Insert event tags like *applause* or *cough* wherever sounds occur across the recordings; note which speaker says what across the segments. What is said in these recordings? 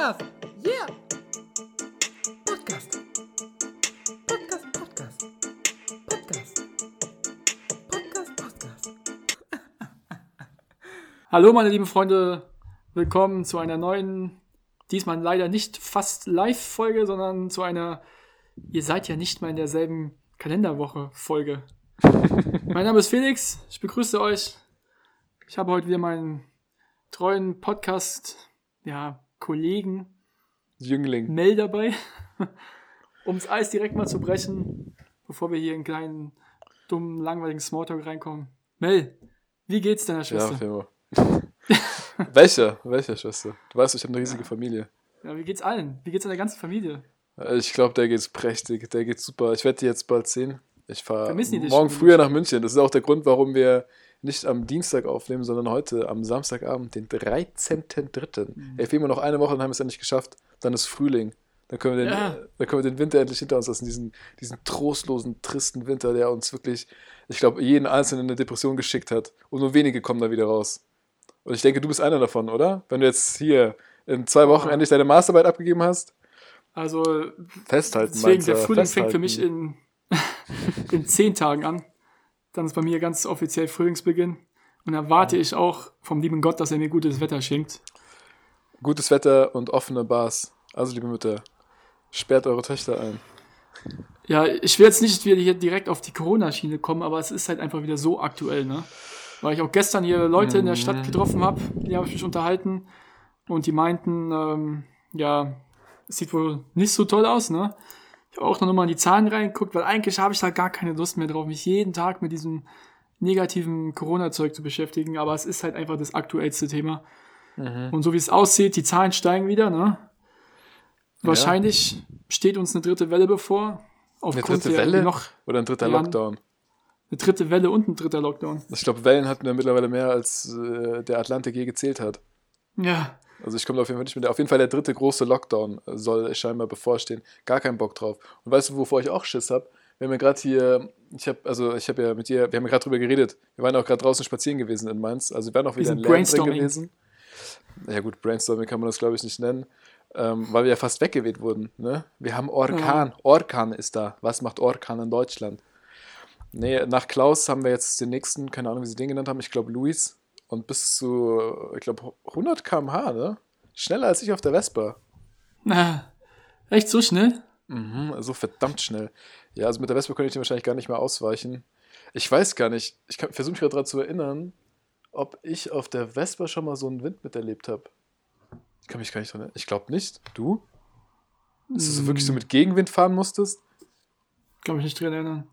Speaker 1: Podcast. Yeah. Podcast. Podcast, Podcast. Podcast. Podcast, Podcast. *laughs*
Speaker 2: Hallo meine lieben Freunde, willkommen zu einer neuen, diesmal leider nicht fast Live-Folge, sondern zu einer, ihr seid ja nicht mal in derselben Kalenderwoche-Folge. *laughs* mein Name ist Felix, ich begrüße euch. Ich habe heute wieder meinen treuen Podcast, ja, Kollegen
Speaker 3: Jüngling.
Speaker 2: Mel dabei, *laughs* ums Eis direkt mal zu brechen, bevor wir hier in einen kleinen, dummen, langweiligen Smalltalk reinkommen. Mel, wie geht's deiner
Speaker 3: Ja,
Speaker 2: Schwester?
Speaker 3: Fimo. *laughs* Welcher? Welcher Schwester? Du weißt, ich habe eine riesige Familie.
Speaker 2: Ja, wie geht's allen? Wie geht's deiner ganzen Familie?
Speaker 3: Ich glaube, der geht's prächtig. Der geht super. Ich werde die jetzt bald sehen. Ich fahre morgen früher nach München. Das ist auch der Grund, warum wir nicht am Dienstag aufnehmen, sondern heute am Samstagabend, den 13.03.
Speaker 2: Mhm.
Speaker 3: Ey, fehlen wir noch eine Woche, dann haben wir es endlich geschafft. Dann ist Frühling. Dann können wir den,
Speaker 2: Ja.
Speaker 3: äh, dann können wir den Winter endlich hinter uns lassen. Diesen, diesen trostlosen, tristen Winter, der uns wirklich, ich glaube, jeden Einzelnen in eine Depression geschickt hat. Und nur wenige kommen da wieder raus. Und ich denke, du bist einer davon, oder? Wenn du jetzt hier in zwei Wochen endlich deine Masterarbeit abgegeben hast,
Speaker 2: Also,
Speaker 3: festhalten.
Speaker 2: deswegen, der Frühling fängt für mich
Speaker 3: festhalten.
Speaker 2: in, *laughs* in zehn Tagen an. Dann ist bei mir ganz offiziell Frühlingsbeginn. Und dann warte ich auch vom lieben Gott, dass er mir gutes Wetter schenkt.
Speaker 3: Gutes Wetter und offene Bars. Also, liebe Mütter, sperrt eure Töchter ein.
Speaker 2: Ja, ich will jetzt nicht wieder hier direkt auf die Corona-Schiene kommen, aber es ist halt einfach wieder so aktuell, ne? Weil ich auch gestern hier Leute in der Stadt getroffen habe, die habe ich mich unterhalten und die meinten, ähm, ja, es sieht wohl nicht so toll aus, ne? Ich habe auch noch mal in die Zahlen reingeguckt, weil eigentlich habe ich da gar keine Lust mehr drauf, mich jeden Tag mit diesem negativen Corona-Zeug zu beschäftigen, aber es ist halt einfach das aktuellste Thema. Und so wie es aussieht, die Zahlen steigen wieder, ne? Wahrscheinlich steht uns eine dritte Welle bevor.
Speaker 3: Eine dritte Welle?
Speaker 2: noch
Speaker 3: Oder ein dritter
Speaker 2: Ja.
Speaker 3: Lockdown.
Speaker 2: eine dritte Welle und ein dritter Lockdown.
Speaker 3: Ich glaube, Wellen hatten wir mittlerweile mehr, als äh, der Atlantik je gezählt hat.
Speaker 2: Ja,
Speaker 3: Also ich komme auf jeden Fall nicht mit. Auf jeden Fall der dritte große Lockdown äh, soll scheinbar bevorstehen. Gar keinen Bock drauf. Und weißt du, wovor ich auch Schiss habe? Wir haben ja gerade hier, ich habe, also ich habe ja mit dir, wir haben ja gerade drüber geredet. Wir waren auch gerade draußen spazieren gewesen in Mainz. Also wir waren auch wieder in Lernen drin
Speaker 2: Brainstorming.
Speaker 3: gewesen. Ja gut, Brainstorming kann man das glaube ich nicht nennen. Ähm, weil wir ja fast weggeweht wurden. Ne? Wir haben Orkan. Orkan ist da. Was macht Orkan in Deutschland? Nee, nach Klaus haben wir jetzt den nächsten, keine Ahnung, wie sie den genannt haben, ich glaube Luis. Und bis zu, ich glaube, 100 km/h, ne? Schneller als ich auf der Vespa.
Speaker 2: na, echt so schnell?
Speaker 3: Mhm, also verdammt schnell. Ja, also mit der Vespa könnte ich den wahrscheinlich gar nicht mehr ausweichen. Ich weiß gar nicht, ich versuche mich gerade daran zu erinnern, ob ich auf der Vespa schon mal so einen Wind miterlebt habe. Ich kann mich gar nicht dran erinnern. Ich glaube nicht. Du? Ist das so wirklich so mit Gegenwind fahren musstest?
Speaker 2: Kann mich nicht dran erinnern.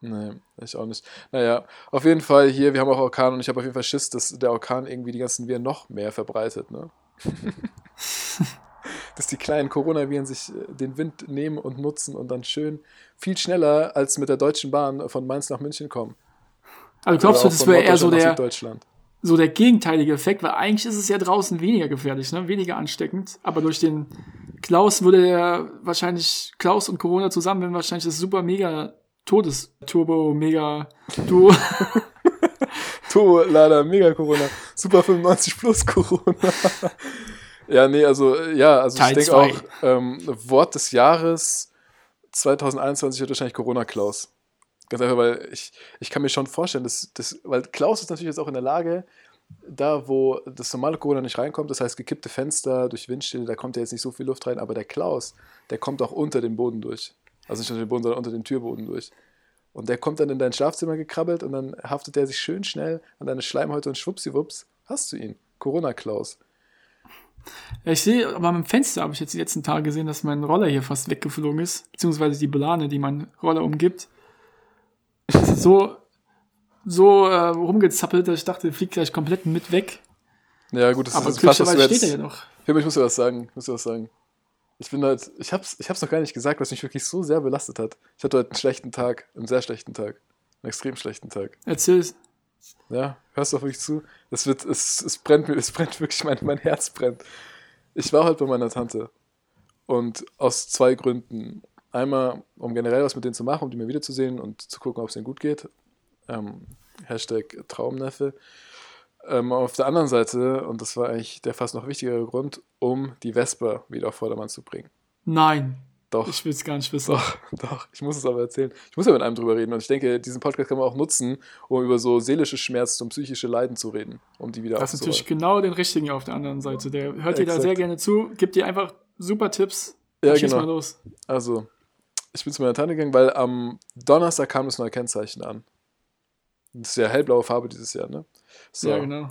Speaker 3: Nee, ich auch nicht. Naja, auf jeden Fall hier, wir haben auch Orkan und ich habe auf jeden Fall Schiss, dass der Orkan irgendwie die ganzen Viren noch mehr verbreitet, ne? *laughs* dass die kleinen Coronaviren sich äh, den Wind nehmen und nutzen und dann schön viel schneller als mit der Deutschen Bahn von Mainz nach München kommen.
Speaker 2: Also glaubst du, das wäre eher so der, so der gegenteilige Effekt, weil eigentlich ist es ja draußen weniger gefährlich, ne? weniger ansteckend. Aber durch den Klaus würde er wahrscheinlich, Klaus und Corona zusammen, wenn wahrscheinlich das super mega Todesturbo, mega *laughs* Duo.
Speaker 3: Turbo, leider, mega Corona. Super 95 plus Corona. *laughs* ja, nee, also, ja, also
Speaker 2: Teil
Speaker 3: ich denke auch, ähm, Wort des Jahres 2021 wird wahrscheinlich Corona-Klaus. Ganz einfach, weil ich, ich kann mir schon vorstellen, dass, dass, weil Klaus ist natürlich jetzt auch in der Lage, da wo das normale Corona nicht reinkommt, das heißt gekippte Fenster durch Windstille, da kommt ja jetzt nicht so viel Luft rein, aber der Klaus, der kommt auch unter den Boden durch. Also nicht unter den Boden, sondern unter den Türboden durch. Und der kommt dann in dein Schlafzimmer gekrabbelt und dann haftet er sich schön schnell an deine Schleimhäute und schwuppsiwupps, hast du ihn. Corona-Klaus.
Speaker 2: Ja, ich sehe, aber am Fenster habe ich jetzt die letzten Tage gesehen, dass mein Roller hier fast weggeflogen ist, beziehungsweise die Belane, die mein Roller umgibt. So, so äh, rumgezappelt, dass ich dachte, der fliegt gleich komplett mit weg.
Speaker 3: Ja, gut, das
Speaker 2: aber
Speaker 3: ist fast, was du jetzt...
Speaker 2: ja noch.
Speaker 3: Ich muss dir was sagen. Ich muss dir was sagen. Ich bin halt, ich hab's, ich hab's noch gar nicht gesagt, was mich wirklich so sehr belastet hat. Ich hatte heute einen schlechten Tag, einen sehr schlechten Tag. Einen extrem schlechten Tag.
Speaker 2: Erzähl's.
Speaker 3: Ja, hörst du auf mich zu? Es wird, es, es brennt mir, *laughs* es brennt wirklich, mein, mein Herz brennt. Ich war heute bei meiner Tante. Und aus zwei Gründen. Einmal, um generell was mit denen zu machen, um die mal wiederzusehen und zu gucken, ob es ihnen gut geht. Ähm, Hashtag Traumneffe. Ähm, auf der anderen Seite, und das war eigentlich der fast noch wichtigere Grund, um die Vespa wieder auf Vordermann zu bringen.
Speaker 2: Nein,
Speaker 3: Doch,
Speaker 2: ich will es gar nicht wissen.
Speaker 3: doch, *laughs* doch, ich muss es aber erzählen. Ich muss ja mit einem drüber reden und ich denke, diesen Podcast kann man auch nutzen, um über so seelische Schmerzen und psychische Leiden zu reden, um die wieder
Speaker 2: Das ist natürlich genau den richtigen auf der anderen Seite. Der hört dir da sehr gerne zu, gibt dir einfach super Tipps.
Speaker 3: Ja,
Speaker 2: Schieß
Speaker 3: genau.
Speaker 2: mal los.
Speaker 3: Also, ich bin zu meiner Tante gegangen, weil am Donnerstag kam das neue Kennzeichen an. Das ist ja hellblaue Farbe dieses Jahr, ne? So.
Speaker 2: Ja, genau.
Speaker 3: Dann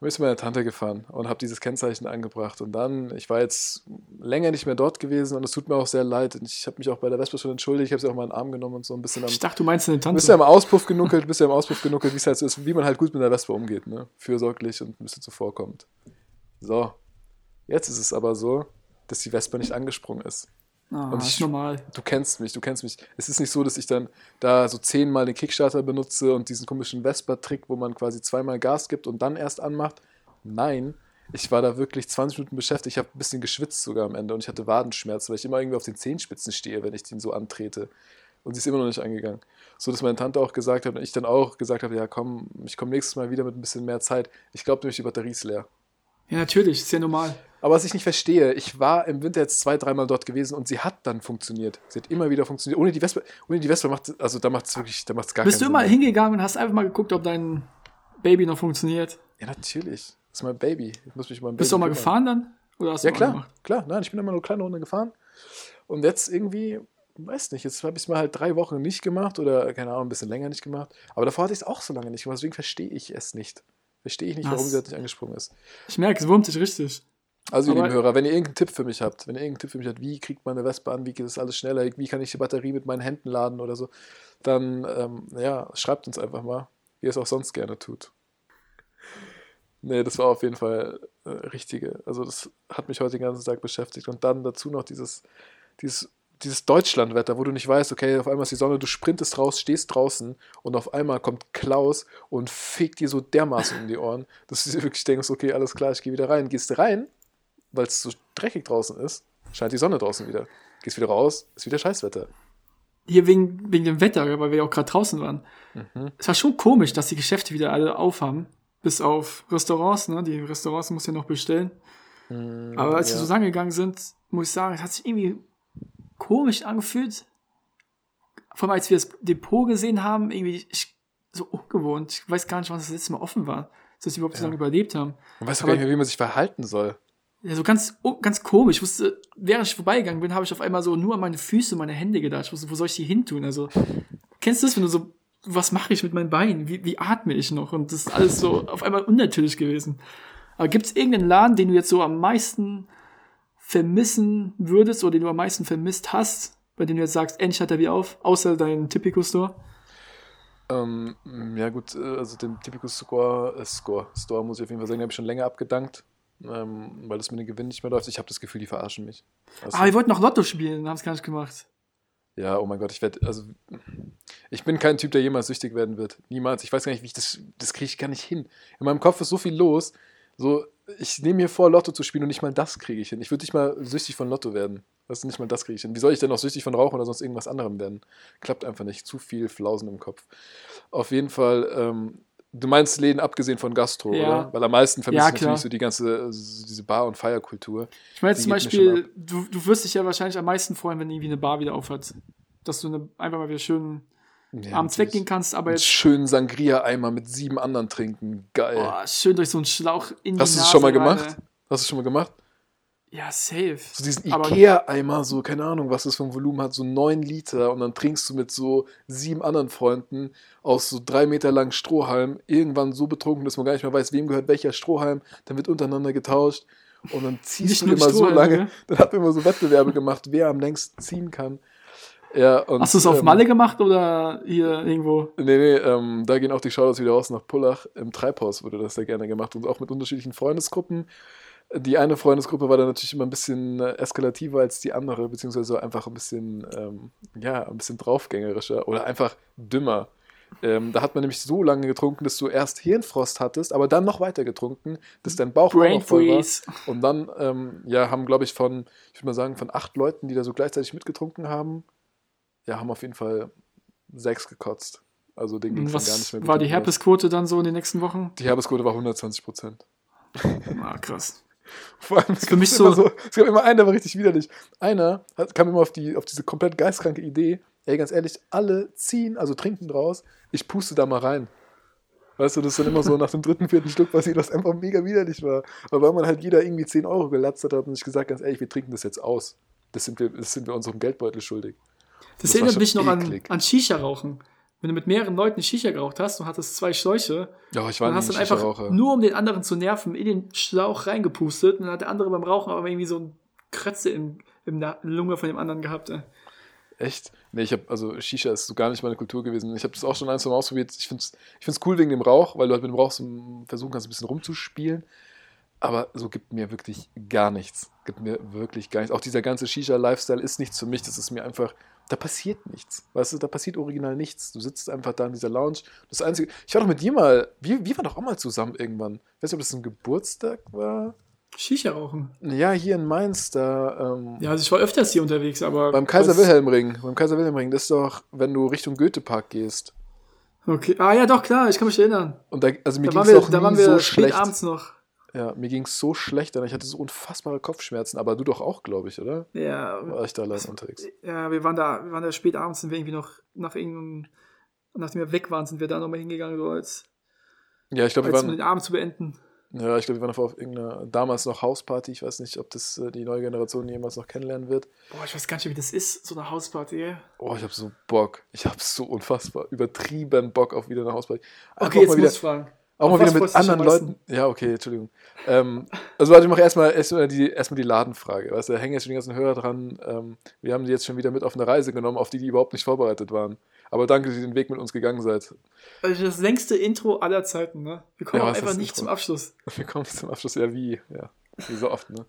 Speaker 3: bin ich zu meiner Tante gefahren und habe dieses Kennzeichen angebracht. Und dann, ich war jetzt länger nicht mehr dort gewesen und es tut mir auch sehr leid. Und ich habe mich auch bei der Vespa schon entschuldigt. Ich habe sie auch mal in den Arm genommen und so ein bisschen am.
Speaker 2: Ich dachte, du meinst eine
Speaker 3: Du bist ja
Speaker 2: Tante.
Speaker 3: im Auspuff genuckelt, bist ja im Auspuff genuckelt, wie es halt so ist, wie man halt gut mit der Vespa umgeht, ne? Fürsorglich und ein bisschen zuvorkommt. So. Jetzt ist es aber so, dass die Vespa nicht angesprungen ist.
Speaker 2: Ah,
Speaker 3: und
Speaker 2: ist
Speaker 3: ich-
Speaker 2: normal.
Speaker 3: Du kennst mich, du kennst mich. Es ist nicht so, dass ich dann da so zehnmal den Kickstarter benutze und diesen komischen Vespa-Trick, wo man quasi zweimal Gas gibt und dann erst anmacht. Nein, ich war da wirklich 20 Minuten beschäftigt. Ich habe ein bisschen geschwitzt sogar am Ende und ich hatte Wadenschmerzen, weil ich immer irgendwie auf den Zehenspitzen stehe, wenn ich den so antrete. Und sie ist immer noch nicht angegangen. So dass meine Tante auch gesagt hat und ich dann auch gesagt habe: Ja, komm, ich komme nächstes Mal wieder mit ein bisschen mehr Zeit. Ich glaube nämlich, die Batterie ist leer.
Speaker 2: Ja, natürlich, ist ja normal.
Speaker 3: Aber was ich nicht verstehe, ich war im Winter jetzt zwei, dreimal dort gewesen und sie hat dann funktioniert. Sie hat immer wieder funktioniert. Ohne die Vespa, ohne die Vespa macht, also da macht es wirklich, da macht es gar
Speaker 2: Bist du
Speaker 3: keinen
Speaker 2: immer
Speaker 3: Sinn.
Speaker 2: hingegangen und hast einfach mal geguckt, ob dein Baby noch funktioniert?
Speaker 3: Ja, natürlich. Das ist mein Baby. Ich muss mich um mein
Speaker 2: Bist du auch
Speaker 3: Baby
Speaker 2: mal
Speaker 3: kümmern.
Speaker 2: gefahren dann? Oder hast
Speaker 3: Ja,
Speaker 2: du auch
Speaker 3: klar,
Speaker 2: gemacht?
Speaker 3: klar. Nein, ich bin immer nur kleine Runde gefahren. Und jetzt irgendwie, weiß nicht, jetzt habe ich es mal halt drei Wochen nicht gemacht oder, keine Ahnung, ein bisschen länger nicht gemacht. Aber davor hatte ich es auch so lange nicht gemacht. Deswegen verstehe ich es nicht. Verstehe ich nicht, warum
Speaker 2: Was?
Speaker 3: sie halt nicht angesprungen ist.
Speaker 2: Ich merke, es wurmt dich richtig.
Speaker 3: Also, ihr lieben Hörer, wenn ihr irgendeinen Tipp für mich habt, wenn ihr irgendeinen Tipp für mich habt, wie kriegt man eine Vespa an, wie geht das alles schneller, wie kann ich die Batterie mit meinen Händen laden oder so, dann ähm, ja, schreibt uns einfach mal, wie ihr es auch sonst gerne tut. Nee, das war auf jeden Fall äh, richtige. Also das hat mich heute den ganzen Tag beschäftigt. Und dann dazu noch dieses, dieses, dieses Deutschlandwetter, wo du nicht weißt, okay, auf einmal ist die Sonne, du sprintest raus, stehst draußen und auf einmal kommt Klaus und fegt dir so dermaßen um die Ohren, dass du wirklich denkst, okay, alles klar, ich gehe wieder rein. Gehst du rein, weil es so dreckig draußen ist, scheint die Sonne draußen wieder. Gehst wieder raus, ist wieder Scheißwetter.
Speaker 2: Hier wegen, wegen dem Wetter, weil wir ja auch gerade draußen waren.
Speaker 3: Mhm.
Speaker 2: Es war schon komisch, dass die Geschäfte wieder alle aufhaben. Bis auf Restaurants, ne? Die Restaurants musst du ja noch bestellen. Aber als
Speaker 3: ja.
Speaker 2: wir so lang gegangen sind, muss ich sagen, es hat sich irgendwie komisch angefühlt. Vor allem, als wir das Depot gesehen haben, irgendwie ich, so ungewohnt. Ich weiß gar nicht, wann das letzte Mal offen war, dass wir überhaupt so
Speaker 3: Ja.
Speaker 2: lange überlebt haben.
Speaker 3: Man weiß doch
Speaker 2: aber-
Speaker 3: gar nicht mehr, wie man sich verhalten soll.
Speaker 2: Ja, so ganz, oh, ganz komisch. Ich wusste, während ich vorbeigegangen bin, habe ich auf einmal so nur an meine Füße, meine Hände gedacht. Ich wusste, wo soll ich die hin tun? Also, kennst du das, wenn du so, was mache ich mit meinen Beinen? Wie, wie atme ich noch? Und das ist alles so auf einmal unnatürlich gewesen. Aber gibt es irgendeinen Laden, den du jetzt so am meisten vermissen würdest oder den du am meisten vermisst hast, bei dem du jetzt sagst, endlich hat er wieder auf, außer dein Tipico-Store?
Speaker 3: Ähm, ja gut, äh, also den Typicus Score, äh, Score, Store muss ich auf jeden Fall sagen, den habe ich schon länger abgedankt, ähm, weil das mit den Gewinnen nicht mehr läuft. Ich habe das Gefühl, die verarschen mich. Weißt
Speaker 2: Ah,
Speaker 3: du?
Speaker 2: wir wollten noch Lotto spielen, haben es gar nicht gemacht.
Speaker 3: ja, oh mein Gott, ich werde, also ich bin kein Typ, der jemals süchtig werden wird. Niemals. Ich weiß gar nicht, wie ich das, das kriege ich gar nicht hin. In meinem Kopf ist so viel los. So, ich nehme mir vor, Lotto zu spielen und nicht mal das kriege ich hin. Ich würde nicht mal süchtig von Lotto werden. Das ist nicht mal das kriege ich hin. Wie soll ich denn noch süchtig von Rauchen oder sonst irgendwas anderem werden? Klappt einfach nicht. Zu viel Flausen im Kopf. Auf jeden Fall, ähm, du meinst Läden abgesehen von Gastro,
Speaker 2: Ja.
Speaker 3: oder? Weil am meisten vermisse
Speaker 2: Ja,
Speaker 3: natürlich so die ganze, so diese Bar- und Feierkultur.
Speaker 2: Ich meine zum Beispiel, du, du wirst dich ja wahrscheinlich am meisten freuen, wenn irgendwie eine Bar wieder aufhat. Dass du eine, einfach mal wieder schön
Speaker 3: Ja,
Speaker 2: abends weggehen kannst, aber jetzt
Speaker 3: schönen Sangria-Eimer mit sieben anderen trinken. Geil.
Speaker 2: boah, schön durch so einen Schlauch in
Speaker 3: Hast
Speaker 2: die
Speaker 3: du es schon mal gemacht? Hast du es schon mal gemacht?
Speaker 2: Ja, safe.
Speaker 3: So diesen Ikea-Eimer, so, keine Ahnung, was das für ein Volumen hat, so neun Liter und dann trinkst du mit so sieben anderen Freunden aus so drei Meter langen Strohhalm irgendwann so betrunken, dass man gar nicht mehr weiß, wem gehört welcher Strohhalm, dann wird untereinander getauscht und dann *laughs* ziehst du immer so
Speaker 2: Strohhalme,
Speaker 3: lange,
Speaker 2: ne?
Speaker 3: dann hat man immer so Wettbewerbe gemacht, wer am längsten ziehen kann. Ja, und,
Speaker 2: Hast du es auf
Speaker 3: ähm,
Speaker 2: Malle gemacht oder hier irgendwo?
Speaker 3: Nee, nee, ähm, da gehen auch die Shoutouts wieder raus nach Pullach. Im Treibhaus wurde das sehr gerne gemacht und auch mit unterschiedlichen Freundesgruppen. Die eine Freundesgruppe war dann natürlich immer ein bisschen äh, eskalativer als die andere, beziehungsweise einfach ein bisschen, ähm, ja, ein bisschen draufgängerischer oder einfach dümmer. Ähm, da hat man nämlich so lange getrunken, dass du erst Hirnfrost hattest, aber dann noch weiter getrunken, dass dein Bauch auch
Speaker 2: Brain
Speaker 3: noch voll war.
Speaker 2: Freeze.
Speaker 3: Und dann, ähm, ja, haben, glaube ich, von, ich würde mal sagen, von acht Leuten, die da so gleichzeitig mitgetrunken haben, ja, haben auf jeden Fall sechs gekotzt. Also den ging gar nicht mehr gut.
Speaker 2: war die. Herpesquote dann so in den nächsten Wochen?
Speaker 3: Die Herpesquote war 120 Prozent.
Speaker 2: Ah, krass.
Speaker 3: Vor allem, es
Speaker 2: für mich
Speaker 3: gab immer
Speaker 2: so-
Speaker 3: Es gab immer einen, der war richtig widerlich. Einer hat, kam immer auf, die, auf diese komplett geistkranke Idee, ey, ganz ehrlich, alle ziehen, also trinken draus, ich puste da mal rein. Weißt du, das ist dann immer so nach dem dritten, vierten Stück passiert, was einfach mega widerlich war. Aber weil man halt jeder irgendwie 10 Euro gelatzt hat, hat man sich gesagt, ganz ehrlich, wir trinken das jetzt aus. Das sind wir, das sind wir unserem Geldbeutel schuldig.
Speaker 2: Das,
Speaker 3: Das
Speaker 2: erinnert mich noch an, an Shisha-Rauchen. Wenn du mit mehreren Leuten Shisha geraucht hast und hattest zwei Schläuche,
Speaker 3: Ja, ich war
Speaker 2: dann hast du dann einfach nur um den anderen zu nerven, in den Schlauch reingepustet und dann hat der andere beim Rauchen aber irgendwie so ein Kratze in, in der Lunge von dem anderen gehabt. Ey.
Speaker 3: Echt? Nee, ich habe, also Shisha ist so gar nicht meine Kultur gewesen. Ich habe das auch schon ein, zwei Mal ausprobiert. Ich finde es ich find's cool wegen dem Rauch, weil du halt mit dem Rauch so versuchen kannst, ein bisschen rumzuspielen. Aber so gibt mir wirklich gar nichts. Gibt mir wirklich gar nichts. Auch dieser ganze Shisha-Lifestyle ist nichts für mich. Das ist mir einfach, da passiert nichts. Weißt du, da passiert original nichts. Du sitzt einfach da in dieser Lounge. Das Einzige, ich war doch mit dir mal, wir, wir waren doch auch mal zusammen irgendwann. Ich weiß nicht, ob das ein Geburtstag war.
Speaker 2: Shisha rauchen.
Speaker 3: Ja, hier in Mainz, da. Ähm,
Speaker 2: Ja, also ich war öfters hier unterwegs, aber.
Speaker 3: beim Kaiser Wilhelm Ring. Beim Kaiser Wilhelm Ring, das ist doch, wenn du Richtung Goethepark gehst.
Speaker 2: Okay. Ah ja, doch, klar, ich kann mich erinnern.
Speaker 3: Und da, also mir
Speaker 2: Da waren wir, da waren wir
Speaker 3: so
Speaker 2: spät
Speaker 3: schlecht.
Speaker 2: abends noch.
Speaker 3: Ja, mir ging es so schlecht, dann ich hatte so unfassbare Kopfschmerzen, aber du doch auch, glaube ich, oder?
Speaker 2: Ja,
Speaker 3: War ich da allein unterwegs?
Speaker 2: ja, wir waren da, wir waren da spät abends, sind wir irgendwie noch nach irgendeinem, nachdem wir weg waren, sind wir da nochmal hingegangen, so als,
Speaker 3: Ja, ich glaube, wir
Speaker 2: als um
Speaker 3: waren,
Speaker 2: den Abend zu beenden.
Speaker 3: ja, ich glaube, wir waren auf irgendeiner damals noch Hausparty. Ich weiß nicht, ob das äh, die neue Generation jemals noch kennenlernen wird.
Speaker 2: Boah, ich weiß gar nicht, wie das ist, so eine Hausparty. ey.
Speaker 3: Oh, ich habe so Bock. Ich habe so unfassbar übertrieben Bock auf wieder eine Hausparty. Einfach
Speaker 2: Okay, jetzt
Speaker 3: mal wieder,
Speaker 2: muss ich fragen.
Speaker 3: Auch
Speaker 2: Auf
Speaker 3: mal wieder mit anderen? Leuten. Ja, okay, Entschuldigung. Ähm, also warte, ich mache erstmal erstmal die, erstmal die Ladenfrage. Weißt du, da hängen jetzt schon die ganzen Hörer dran. Ähm, wir haben die jetzt schon wieder mit auf eine Reise genommen, auf die die überhaupt nicht vorbereitet waren. Aber danke, dass ihr den Weg mit uns gegangen seid.
Speaker 2: Also das längste Intro aller Zeiten, ne? Wir kommen
Speaker 3: Ja,
Speaker 2: einfach nicht
Speaker 3: Intro?
Speaker 2: zum Abschluss. *laughs*
Speaker 3: Wir kommen zum Abschluss. Ja, wie? Ja, wie so oft, ne?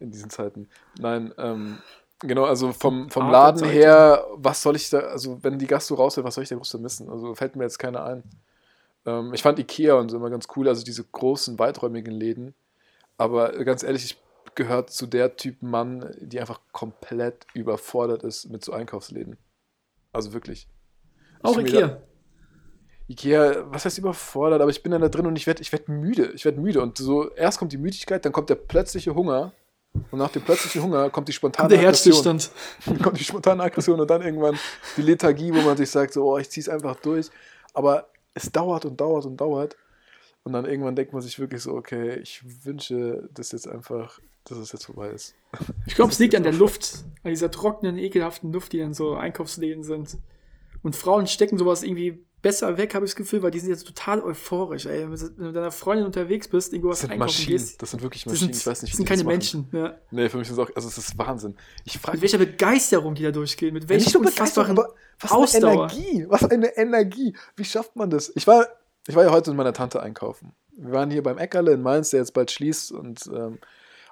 Speaker 3: In diesen Zeiten. Nein, ähm, genau, also vom, vom Laden her, was soll ich da, also wenn die Gastro rausfällt, was soll ich da groß missen? Also fällt mir jetzt keiner ein. Ähm, ich fand Ikea und so immer ganz cool, also diese großen, weiträumigen Läden. Aber ganz ehrlich, ich gehöre zu der Typ Mann, die einfach komplett überfordert ist mit so Einkaufsläden. Also wirklich.
Speaker 2: Auch
Speaker 3: da-
Speaker 2: Ikea.
Speaker 3: Ikea, was heißt überfordert, aber ich bin dann da drin und ich werde ich werd müde. Ich werde müde. Und so, erst kommt die Müdigkeit, dann kommt der plötzliche Hunger. Und nach dem plötzlichen Hunger kommt die spontane
Speaker 2: Der
Speaker 3: Aggression.
Speaker 2: Herzstillstand.
Speaker 3: Dann *laughs* kommt die spontane Aggression und dann irgendwann die Lethargie, wo man sich sagt, so, oh, ich zieh's einfach durch. Aber es dauert und dauert und dauert. Und dann irgendwann denkt man sich wirklich so, okay, ich wünsche, dass jetzt einfach, dass es jetzt vorbei ist.
Speaker 2: Ich glaube, es liegt an der *laughs* Luft, an dieser trockenen, ekelhaften Luft, die in so Einkaufsläden sind. Und Frauen stecken sowas irgendwie besser weg, habe ich das Gefühl, weil die sind jetzt total euphorisch. Ey. Wenn du mit deiner Freundin unterwegs bist, irgendwo
Speaker 3: Das
Speaker 2: was
Speaker 3: sind
Speaker 2: einkaufen
Speaker 3: Maschinen.
Speaker 2: gehst,
Speaker 3: Das sind wirklich
Speaker 2: das
Speaker 3: Maschinen.
Speaker 2: sind,
Speaker 3: ich weiß nicht,
Speaker 2: das
Speaker 3: wie
Speaker 2: sind
Speaker 3: die
Speaker 2: keine
Speaker 3: das.
Speaker 2: Menschen. Ja.
Speaker 3: Nee, für mich ist es auch, also es ist Wahnsinn. Ich frage
Speaker 2: Mit welcher Begeisterung die da durchgehen, mit
Speaker 3: Ja,
Speaker 2: welcher
Speaker 3: Begeisterung,
Speaker 2: unfassbaren
Speaker 3: was eine
Speaker 2: Ausdauer.
Speaker 3: Energie. Was eine Energie. Wie schafft man das? Ich war, ich war ja heute mit meiner Tante einkaufen. Wir waren hier beim Eckerle in Mainz, der jetzt bald schließt und ähm,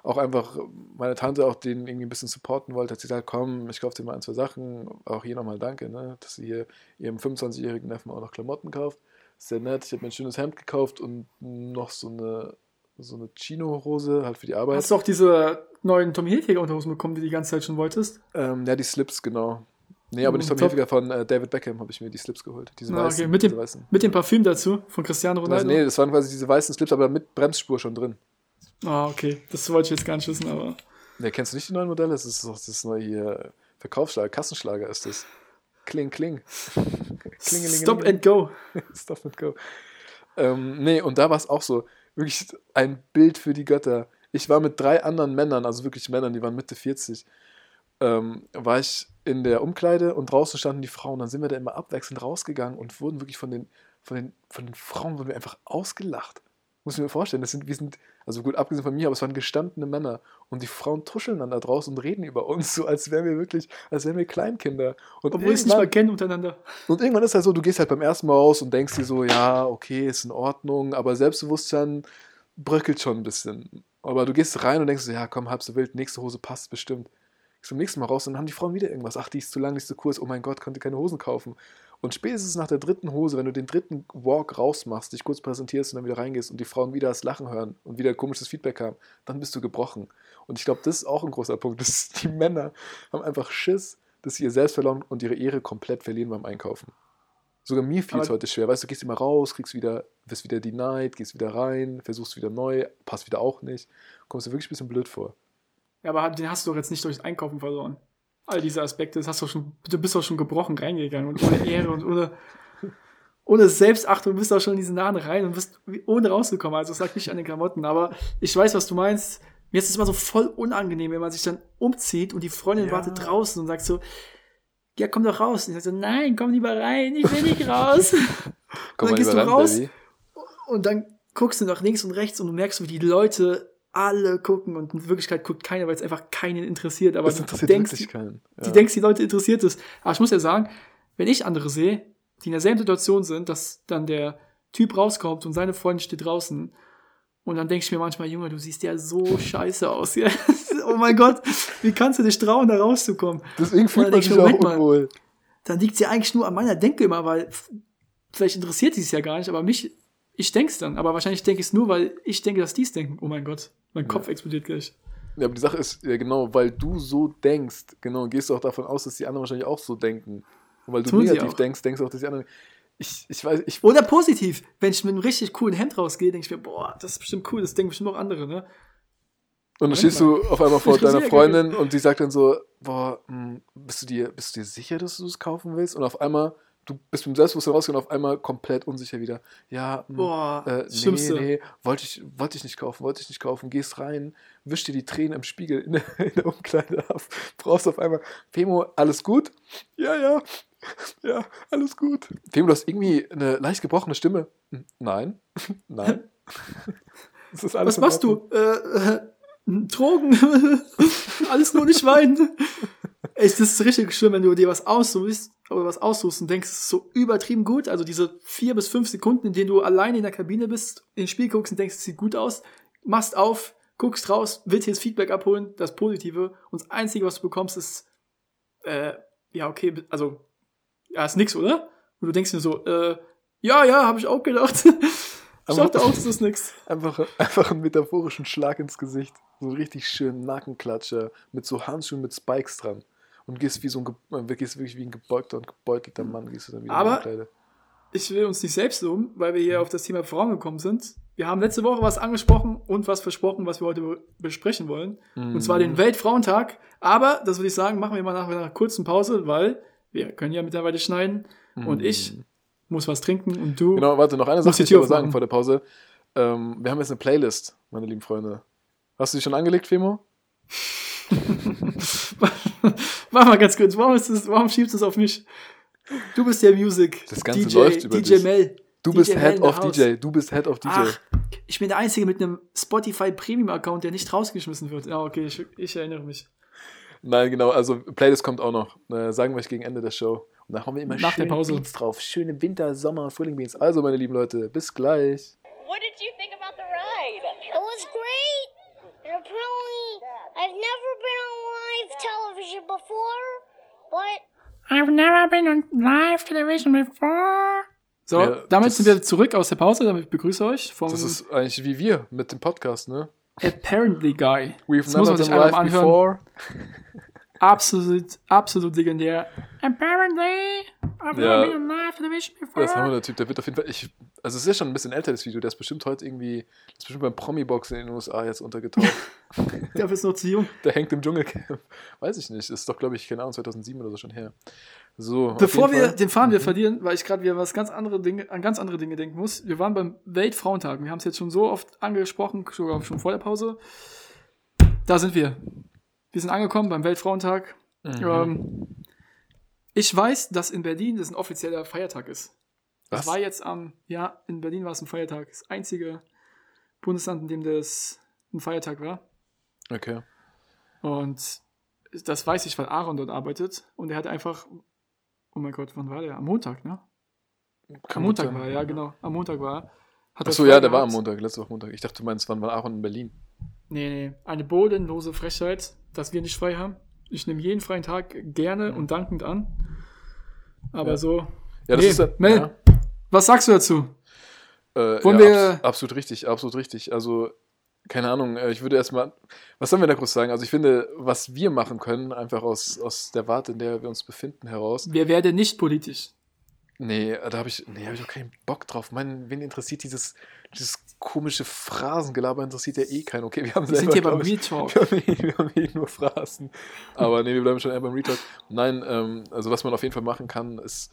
Speaker 3: auch einfach meine Tante auch den irgendwie ein bisschen supporten wollte, hat sie gesagt, komm, ich kaufe dir mal ein, zwei Sachen. Auch hier nochmal danke, ne, dass sie hier ihrem 25-jährigen Neffen auch noch Klamotten kauft. Sehr nett. Ich habe mir ein schönes Hemd gekauft und noch so eine, so eine Chino-Hose halt für die Arbeit.
Speaker 2: Hast du auch diese neuen Tommy Hilfiger Unterhosen bekommen, die du die ganze Zeit schon wolltest?
Speaker 3: Ähm, ja, die Slips, genau. Nee, aber
Speaker 2: Mm,
Speaker 3: nicht Tommy
Speaker 2: top.
Speaker 3: Hilfiger von äh, David Beckham habe ich mir die Slips geholt. Diese
Speaker 2: Ah, okay,
Speaker 3: weißen.
Speaker 2: mit dem-
Speaker 3: weißen.
Speaker 2: Mit dem Parfüm dazu von Cristiano
Speaker 3: Also,
Speaker 2: Ronaldo?
Speaker 3: nee, das waren quasi diese weißen Slips, aber mit Bremsspur schon drin.
Speaker 2: Ah, okay. Das wollte ich jetzt gar nicht wissen, aber.
Speaker 3: Ne, kennst du nicht die neuen Modelle? Das ist doch das neue hier Verkaufsschlager, Kassenschlager ist das. Kling, kling. *laughs*
Speaker 2: Stop and go. *laughs*
Speaker 3: Stop and go. Ähm, nee, und da war es auch so. Wirklich ein Bild für die Götter. Ich war mit drei anderen Männern, also wirklich Männern, die waren Mitte 40, ähm, war ich in der Umkleide und draußen standen die Frauen. Dann sind wir da immer abwechselnd rausgegangen und wurden wirklich von den, von den, von den Frauen wurden wir einfach ausgelacht. Muss ich mir vorstellen, das sind, wir sind, also gut, abgesehen von mir, aber es waren gestandene Männer und die Frauen tuscheln dann da draußen und reden über uns, so als wären wir wirklich, als wären wir Kleinkinder. Und
Speaker 2: Obwohl wir es nicht mal kennen untereinander.
Speaker 3: und irgendwann ist halt so, du gehst halt beim ersten Mal raus und denkst dir so, ja, okay, ist in Ordnung, aber Selbstbewusstsein bröckelt schon ein bisschen. Aber du gehst rein und denkst so, ja, komm, halb so wild, nächste Hose passt bestimmt. Ich zum nächsten Mal raus und dann haben die Frauen wieder irgendwas. Ach, die ist zu lang, die ist zu kurz, oh mein Gott, konnte keine Hosen kaufen. Und spätestens nach der dritten Hose, wenn du den dritten Walk rausmachst, dich kurz präsentierst und dann wieder reingehst und die Frauen wieder das Lachen hören und wieder komisches Feedback haben, dann bist du gebrochen. Und ich glaube, das ist auch ein großer Punkt. *laughs* dass die Männer haben einfach Schiss, dass sie ihr Selbstvertrauen und ihre Ehre komplett verlieren beim Einkaufen. Sogar mir fiel es heute schwer. Weißt du, gehst immer raus, kriegst wieder, wirst wieder denied, gehst wieder rein, versuchst wieder neu, passt wieder auch nicht. Kommst dir wirklich ein bisschen blöd vor.
Speaker 2: Ja, aber den hast du doch jetzt nicht durchs Einkaufen verloren. All diese Aspekte, das hast du schon, du bist doch schon gebrochen reingegangen und ohne Ehre und ohne, ohne Selbstachtung bist du auch schon in diesen Laden rein und bist ohne rausgekommen. Also, das lag nicht an den Klamotten, aber ich weiß, was du meinst. Mir ist es immer so voll unangenehm, wenn man sich dann umzieht und die Freundin
Speaker 3: Ja.
Speaker 2: wartet draußen und sagt so, ja, komm doch raus. Und ich sag so, nein, komm lieber rein, ich will nicht raus. *laughs*
Speaker 3: Komm
Speaker 2: dann
Speaker 3: mal
Speaker 2: gehst du
Speaker 3: ran,
Speaker 2: raus.
Speaker 3: Baby.
Speaker 2: Und dann guckst du nach links und rechts und du merkst, wie die Leute alle gucken und in Wirklichkeit guckt keiner, weil es einfach keinen interessiert. Aber
Speaker 3: Das
Speaker 2: du
Speaker 3: interessiert
Speaker 2: denkst,
Speaker 3: wirklich keinen.
Speaker 2: die
Speaker 3: Ja.
Speaker 2: denkst, die Leute interessiert es. Aber ich muss ja sagen, wenn ich andere sehe, die in derselben Situation sind, dass dann der Typ rauskommt und seine Freundin steht draußen und dann denke ich mir manchmal, Junge, du siehst ja so scheiße aus. Ja? *laughs* oh mein Gott, wie kannst du dich trauen, da rauszukommen?
Speaker 3: Deswegen fühlt man sich auch
Speaker 2: mal.
Speaker 3: unwohl.
Speaker 2: Dann liegt sie eigentlich nur an meiner Denke immer, weil vielleicht interessiert sie es ja gar nicht, aber mich, ich denke es dann. Aber wahrscheinlich denke ich es nur, weil ich denke, dass die es denken. Oh mein Gott, mein Kopf explodiert gleich.
Speaker 3: Ja, aber die Sache ist, ja genau, weil du so denkst, genau, gehst du auch davon aus, dass die anderen wahrscheinlich auch so denken. Und weil du
Speaker 2: Tun sie
Speaker 3: negativ denkst, denkst du auch, dass die anderen. Ich, ich weiß, ich.
Speaker 2: Oder positiv. Wenn ich mit einem richtig coolen Hemd rausgehe, denke ich mir, boah, das ist bestimmt cool, das denken bestimmt auch andere, ne?
Speaker 3: Und dann stehst du auf einmal *laughs* vor deiner Freundin und die sagt dann so, boah, hm, bist du dir, bist du dir sicher, dass du es kaufen willst? Und auf einmal, du bist mit dem Selbstbewusstsein rausgegangen, auf einmal komplett unsicher wieder. Ja, hm,
Speaker 2: Boah,
Speaker 3: äh, nee,
Speaker 2: Schlimmste.
Speaker 3: nee, wollte ich, wollte ich nicht kaufen, wollte ich nicht kaufen. Gehst rein, wisch dir die Tränen im Spiegel in der, *laughs* in der Umkleide ab, brauchst auf einmal, Femo, alles gut? Ja, ja, ja, alles gut. Femo, du hast irgendwie eine leicht gebrochene Stimme. Hm, Nein, *laughs* nein. *laughs*
Speaker 2: Was machst du? Äh, äh, Drogen. Alles nur nicht weinen. Das ist richtig schlimm, wenn du dir was aussuchst, oder was aussuchst und denkst, es ist so übertrieben gut. Also diese vier bis fünf Sekunden, in denen du alleine in der Kabine bist, ins Spiel guckst und denkst, es sieht gut aus, machst auf, guckst raus, willst dir das Feedback abholen, das Positive. Und das Einzige, was du bekommst, ist, äh, ja, okay, also, ja, ist nix, oder? Und du denkst dir so, äh, ja, ja, habe ich auch gedacht. *laughs* Ich
Speaker 3: Aber-
Speaker 2: dachte auch, das ist nix.
Speaker 3: Einfach, einfach einen metaphorischen Schlag ins Gesicht. So einen richtig schönen Nackenklatscher mit so Handschuhen mit Spikes dran. Und gehst wie so ein, äh, gehst wirklich wie ein gebeugter und gebeutelter Mann, gehst du dann wieder
Speaker 2: Aber-
Speaker 3: in die
Speaker 2: ich will uns nicht selbst loben, weil wir hier auf das Thema Frauen gekommen sind. Wir haben letzte Woche was angesprochen und was versprochen, was wir heute be- besprechen wollen. Und zwar den Weltfrauentag. Aber, das würde ich sagen, machen wir mal nach einer kurzen Pause, weil wir können ja mittlerweile schneiden. Und ich muss was trinken und du.
Speaker 3: Genau, warte, noch eine Sache
Speaker 2: die
Speaker 3: muss ich aber sagen vor der Pause. Ähm, wir haben jetzt eine Playlist, meine lieben Freunde. Hast du die schon angelegt, Femo? *laughs*
Speaker 2: Warte mal ganz kurz, warum, das, warum schiebst du es auf mich? Du bist der Music.
Speaker 3: Das Ganze
Speaker 2: DJ,
Speaker 3: läuft über
Speaker 2: DJ
Speaker 3: dich.
Speaker 2: Mel.
Speaker 3: Du
Speaker 2: DJ
Speaker 3: bist
Speaker 2: Mel
Speaker 3: Head of
Speaker 2: house.
Speaker 3: DJ. Du bist Head of DJ.
Speaker 2: Ach, ich bin der Einzige mit einem Spotify Premium Account, der nicht rausgeschmissen wird. Ja, okay, ich, ich erinnere mich.
Speaker 3: Nein, genau, also Playlist kommt auch noch. Äh, sagen wir euch gegen Ende der Show. Und da haben wir immer
Speaker 2: Nach der
Speaker 3: schöne
Speaker 2: Pause.
Speaker 3: Beats drauf. Schöne Winter, Sommer, Frühling Beats. Also, meine lieben Leute, bis gleich.
Speaker 4: What did you think about the ride?
Speaker 5: It was great. And apparently, I've never been on live television before, but
Speaker 2: I've never been on live television before. So,
Speaker 3: Ja,
Speaker 2: damit sind wir zurück aus der Pause. Damit begrüße euch vom
Speaker 3: Das ist eigentlich wie wir mit dem Podcast, ne?
Speaker 2: Apparently Guy.
Speaker 3: We've
Speaker 2: Das muss
Speaker 3: never
Speaker 2: man sich
Speaker 3: been live
Speaker 2: anhören.
Speaker 3: before. *laughs*
Speaker 2: Absolut, absolut legendär. Apparently, I've
Speaker 3: Ja.
Speaker 2: never been on live television before.
Speaker 3: Das haben wir der Typ, der wird auf jeden Fall. Ich, also, es ist ja schon ein bisschen älter, das Video. Der ist bestimmt heute irgendwie. Das ist bestimmt beim Promi-Boxen in den USA jetzt untergetaucht. *laughs*
Speaker 2: Dafür ist noch zu jung.
Speaker 3: der hängt im Dschungelcamp. *laughs* Weiß ich nicht. Ist doch, glaube ich, keine Ahnung, 2007 oder so schon her. So.
Speaker 2: Bevor wir
Speaker 3: Fall.
Speaker 2: den Faden wir
Speaker 3: Mhm.
Speaker 2: verlieren, weil ich gerade wieder was ganz andere Dinge, an ganz andere Dinge denken muss. Wir waren beim Weltfrauentag. Wir haben es jetzt schon so oft angesprochen, sogar schon vor der Pause. Da sind wir. Wir sind angekommen beim Weltfrauentag.
Speaker 3: Mhm.
Speaker 2: Ähm, ich weiß, dass in Berlin das ein offizieller Feiertag ist. Das
Speaker 3: Was?
Speaker 2: war jetzt am, ja, in Berlin war es ein Feiertag. Das einzige Bundesland, in dem das ein Feiertag war.
Speaker 3: Okay.
Speaker 2: Und das weiß ich, weil Aaron dort arbeitet. Und er hat einfach, oh mein Gott, wann war der? Am Montag, ne?
Speaker 3: Kann
Speaker 2: Am Montag
Speaker 3: sein.
Speaker 2: war er, ja, genau. Am Montag war er. Hat
Speaker 3: Achso, ja, der war am. Montag, letzte Woche Montag. Ich dachte, du meinst, wann war Aaron in Berlin?
Speaker 2: Nee, nee. Eine bodenlose Frechheit, dass wir nicht frei haben. Ich nehme jeden freien Tag gerne und dankend an. Aber
Speaker 3: Ja.
Speaker 2: so.
Speaker 3: Ja, das
Speaker 2: Nee,
Speaker 3: ist ja,
Speaker 2: Mel,
Speaker 3: ja.
Speaker 2: Was sagst du dazu?
Speaker 3: Äh,
Speaker 2: Wollen wir-
Speaker 3: abs absolut richtig, absolut richtig. Also, keine Ahnung, äh, ich würde erstmal, was sollen wir da groß sagen? Also, ich finde, was wir machen können, einfach aus, aus der Warte, in der wir uns befinden, heraus.
Speaker 2: Wir werden nicht politisch.
Speaker 3: Nee, da habe ich, nee, hab ich auch keinen Bock drauf. Mann, wen interessiert dieses, dieses komische Phrasengelaber? Interessiert ja eh keinen. Okay, wir haben
Speaker 2: Wir sind
Speaker 3: selber,
Speaker 2: hier beim Real Talk.
Speaker 3: Wir haben, eh, wir haben eh nur Phrasen. Aber nee, wir bleiben schon eher beim Retalk. Nein, ähm, also was man auf jeden Fall machen kann, ist,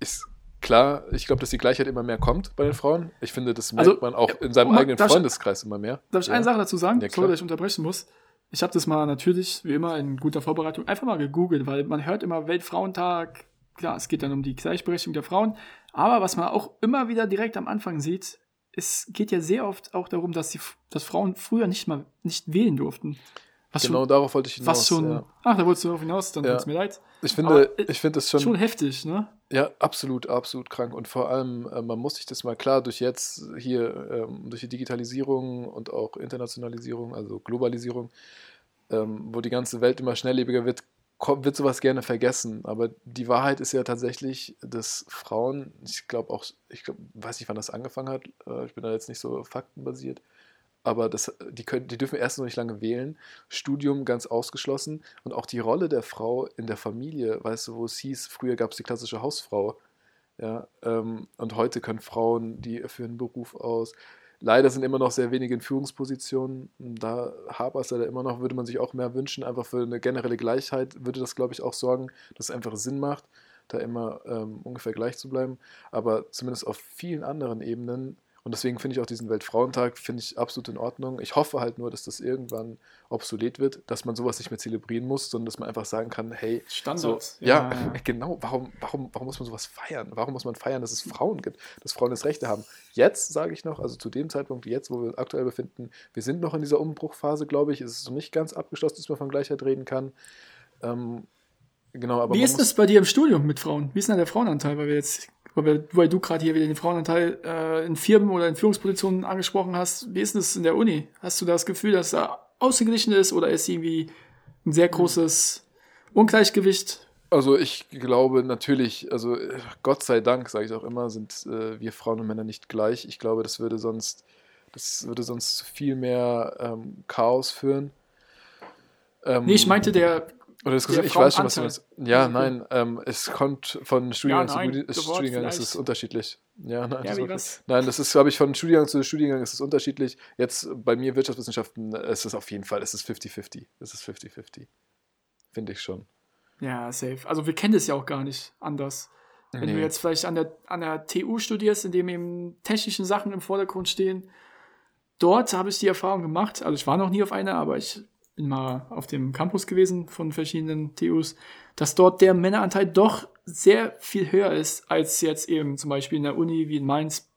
Speaker 3: ist klar, ich glaube, dass die Gleichheit immer mehr kommt bei den Frauen. Ich finde, das merkt
Speaker 2: Also,
Speaker 3: man auch in seinem
Speaker 2: Oma,
Speaker 3: eigenen
Speaker 2: ich-
Speaker 3: Freundeskreis immer mehr.
Speaker 2: Darf ich
Speaker 3: Ja.
Speaker 2: eine Sache dazu sagen,
Speaker 3: Ja,
Speaker 2: sorry, dass ich unterbrechen muss? Ich habe das mal natürlich, wie immer, in guter Vorbereitung einfach mal gegoogelt, weil man hört immer Weltfrauentag, klar, es geht dann um die Gleichberechtigung der Frauen, aber was man auch immer wieder direkt am Anfang sieht, es geht ja sehr oft auch darum, dass, die, dass Frauen früher nicht mal nicht wählen durften. Was
Speaker 3: Genau
Speaker 2: schon,
Speaker 3: darauf wollte ich hinaus.
Speaker 2: was schon,
Speaker 3: ja.
Speaker 2: ach, da wolltest du darauf hinaus, dann
Speaker 3: Ja.
Speaker 2: tut's mir leid.
Speaker 3: Ich finde,
Speaker 2: Aber, äh,
Speaker 3: ich finde es
Speaker 2: Schon,
Speaker 3: schon,
Speaker 2: heftig, ne?
Speaker 3: ja, absolut, absolut krank. Und vor allem, äh, man muss sich das mal klar durch jetzt hier, ähm, durch die Digitalisierung und auch Internationalisierung, also Globalisierung, ähm, wo die ganze Welt immer schnelllebiger wird, wird sowas gerne vergessen. Aber die Wahrheit ist ja tatsächlich, dass Frauen, ich glaube auch, ich glaube, weiß nicht, wann das angefangen hat, äh, ich bin da jetzt nicht so faktenbasiert, aber das, die, können, die dürfen erst noch nicht lange wählen, Studium ganz ausgeschlossen und auch die Rolle der Frau in der Familie, weißt du, wo es hieß, früher gab es die klassische Hausfrau, ja, ähm, und heute können Frauen, die führen einen Beruf aus. Leider sind immer noch sehr wenige in Führungspositionen. Da hapert es leider immer noch, würde man sich auch mehr wünschen. Einfach für eine generelle Gleichheit würde das, glaube ich, auch sorgen, dass es einfach Sinn macht, da immer ähm, ungefähr gleich zu bleiben. Aber zumindest auf vielen anderen Ebenen und deswegen finde ich auch diesen Weltfrauentag finde ich absolut in Ordnung. Ich hoffe halt nur, dass das irgendwann obsolet wird, dass man sowas nicht mehr zelebrieren muss, sondern dass man einfach sagen kann, hey, so,
Speaker 2: Standard.
Speaker 3: ja, *laughs* genau, warum, warum, warum muss man sowas feiern? Warum muss man feiern, dass es Frauen gibt, dass Frauen das Rechte haben? Jetzt sage ich noch, also zu dem Zeitpunkt, jetzt, wo wir uns aktuell befinden, wir sind noch in dieser Umbruchphase, glaube ich. Es ist noch nicht ganz abgeschlossen, dass man von Gleichheit reden kann. Ähm, genau, aber
Speaker 2: Wie ist es bei dir im Studium mit Frauen? Wie ist denn der Frauenanteil? Weil wir jetzt, weil, weil du gerade hier wieder den Frauenanteil äh, in Firmen oder in Führungspositionen angesprochen hast. Wie ist es in der Uni? Hast du das Gefühl, dass da ausgeglichen ist oder ist irgendwie ein sehr großes Ungleichgewicht?
Speaker 3: Also ich glaube natürlich, also äh, Gott sei Dank, sage ich auch immer, sind äh, wir Frauen und Männer nicht gleich. Ich glaube, das würde sonst, das würde sonst zu viel mehr ähm, Chaos führen. Ähm,
Speaker 2: Nee, ich meinte der.
Speaker 3: Oder das,
Speaker 2: der
Speaker 3: ich weiß schon, was du meinst. Ja, nein, ähm, es kommt von Studiengang
Speaker 2: Ja, nein,
Speaker 3: zu Studiengang ist es
Speaker 2: vielleicht.
Speaker 3: unterschiedlich. Ja, nein,
Speaker 2: Ja,
Speaker 3: das nein, das ist, glaube ich, von Studiengang zu Studiengang ist es unterschiedlich. Jetzt bei mir Wirtschaftswissenschaften ist es auf jeden Fall, es ist 50-50. Es ist 50-50. Finde ich schon.
Speaker 2: Ja, safe. Also wir kennen das ja auch gar nicht anders. Wenn du
Speaker 3: Nee.
Speaker 2: jetzt vielleicht an der, an der TU studierst, in dem eben technische Sachen im Vordergrund stehen, dort habe ich die Erfahrung gemacht, also ich war noch nie auf einer, aber ich bin mal auf dem Campus gewesen von verschiedenen TUs, dass dort der Männeranteil doch sehr viel höher ist, als jetzt eben zum Beispiel in der Uni wie in Mainz,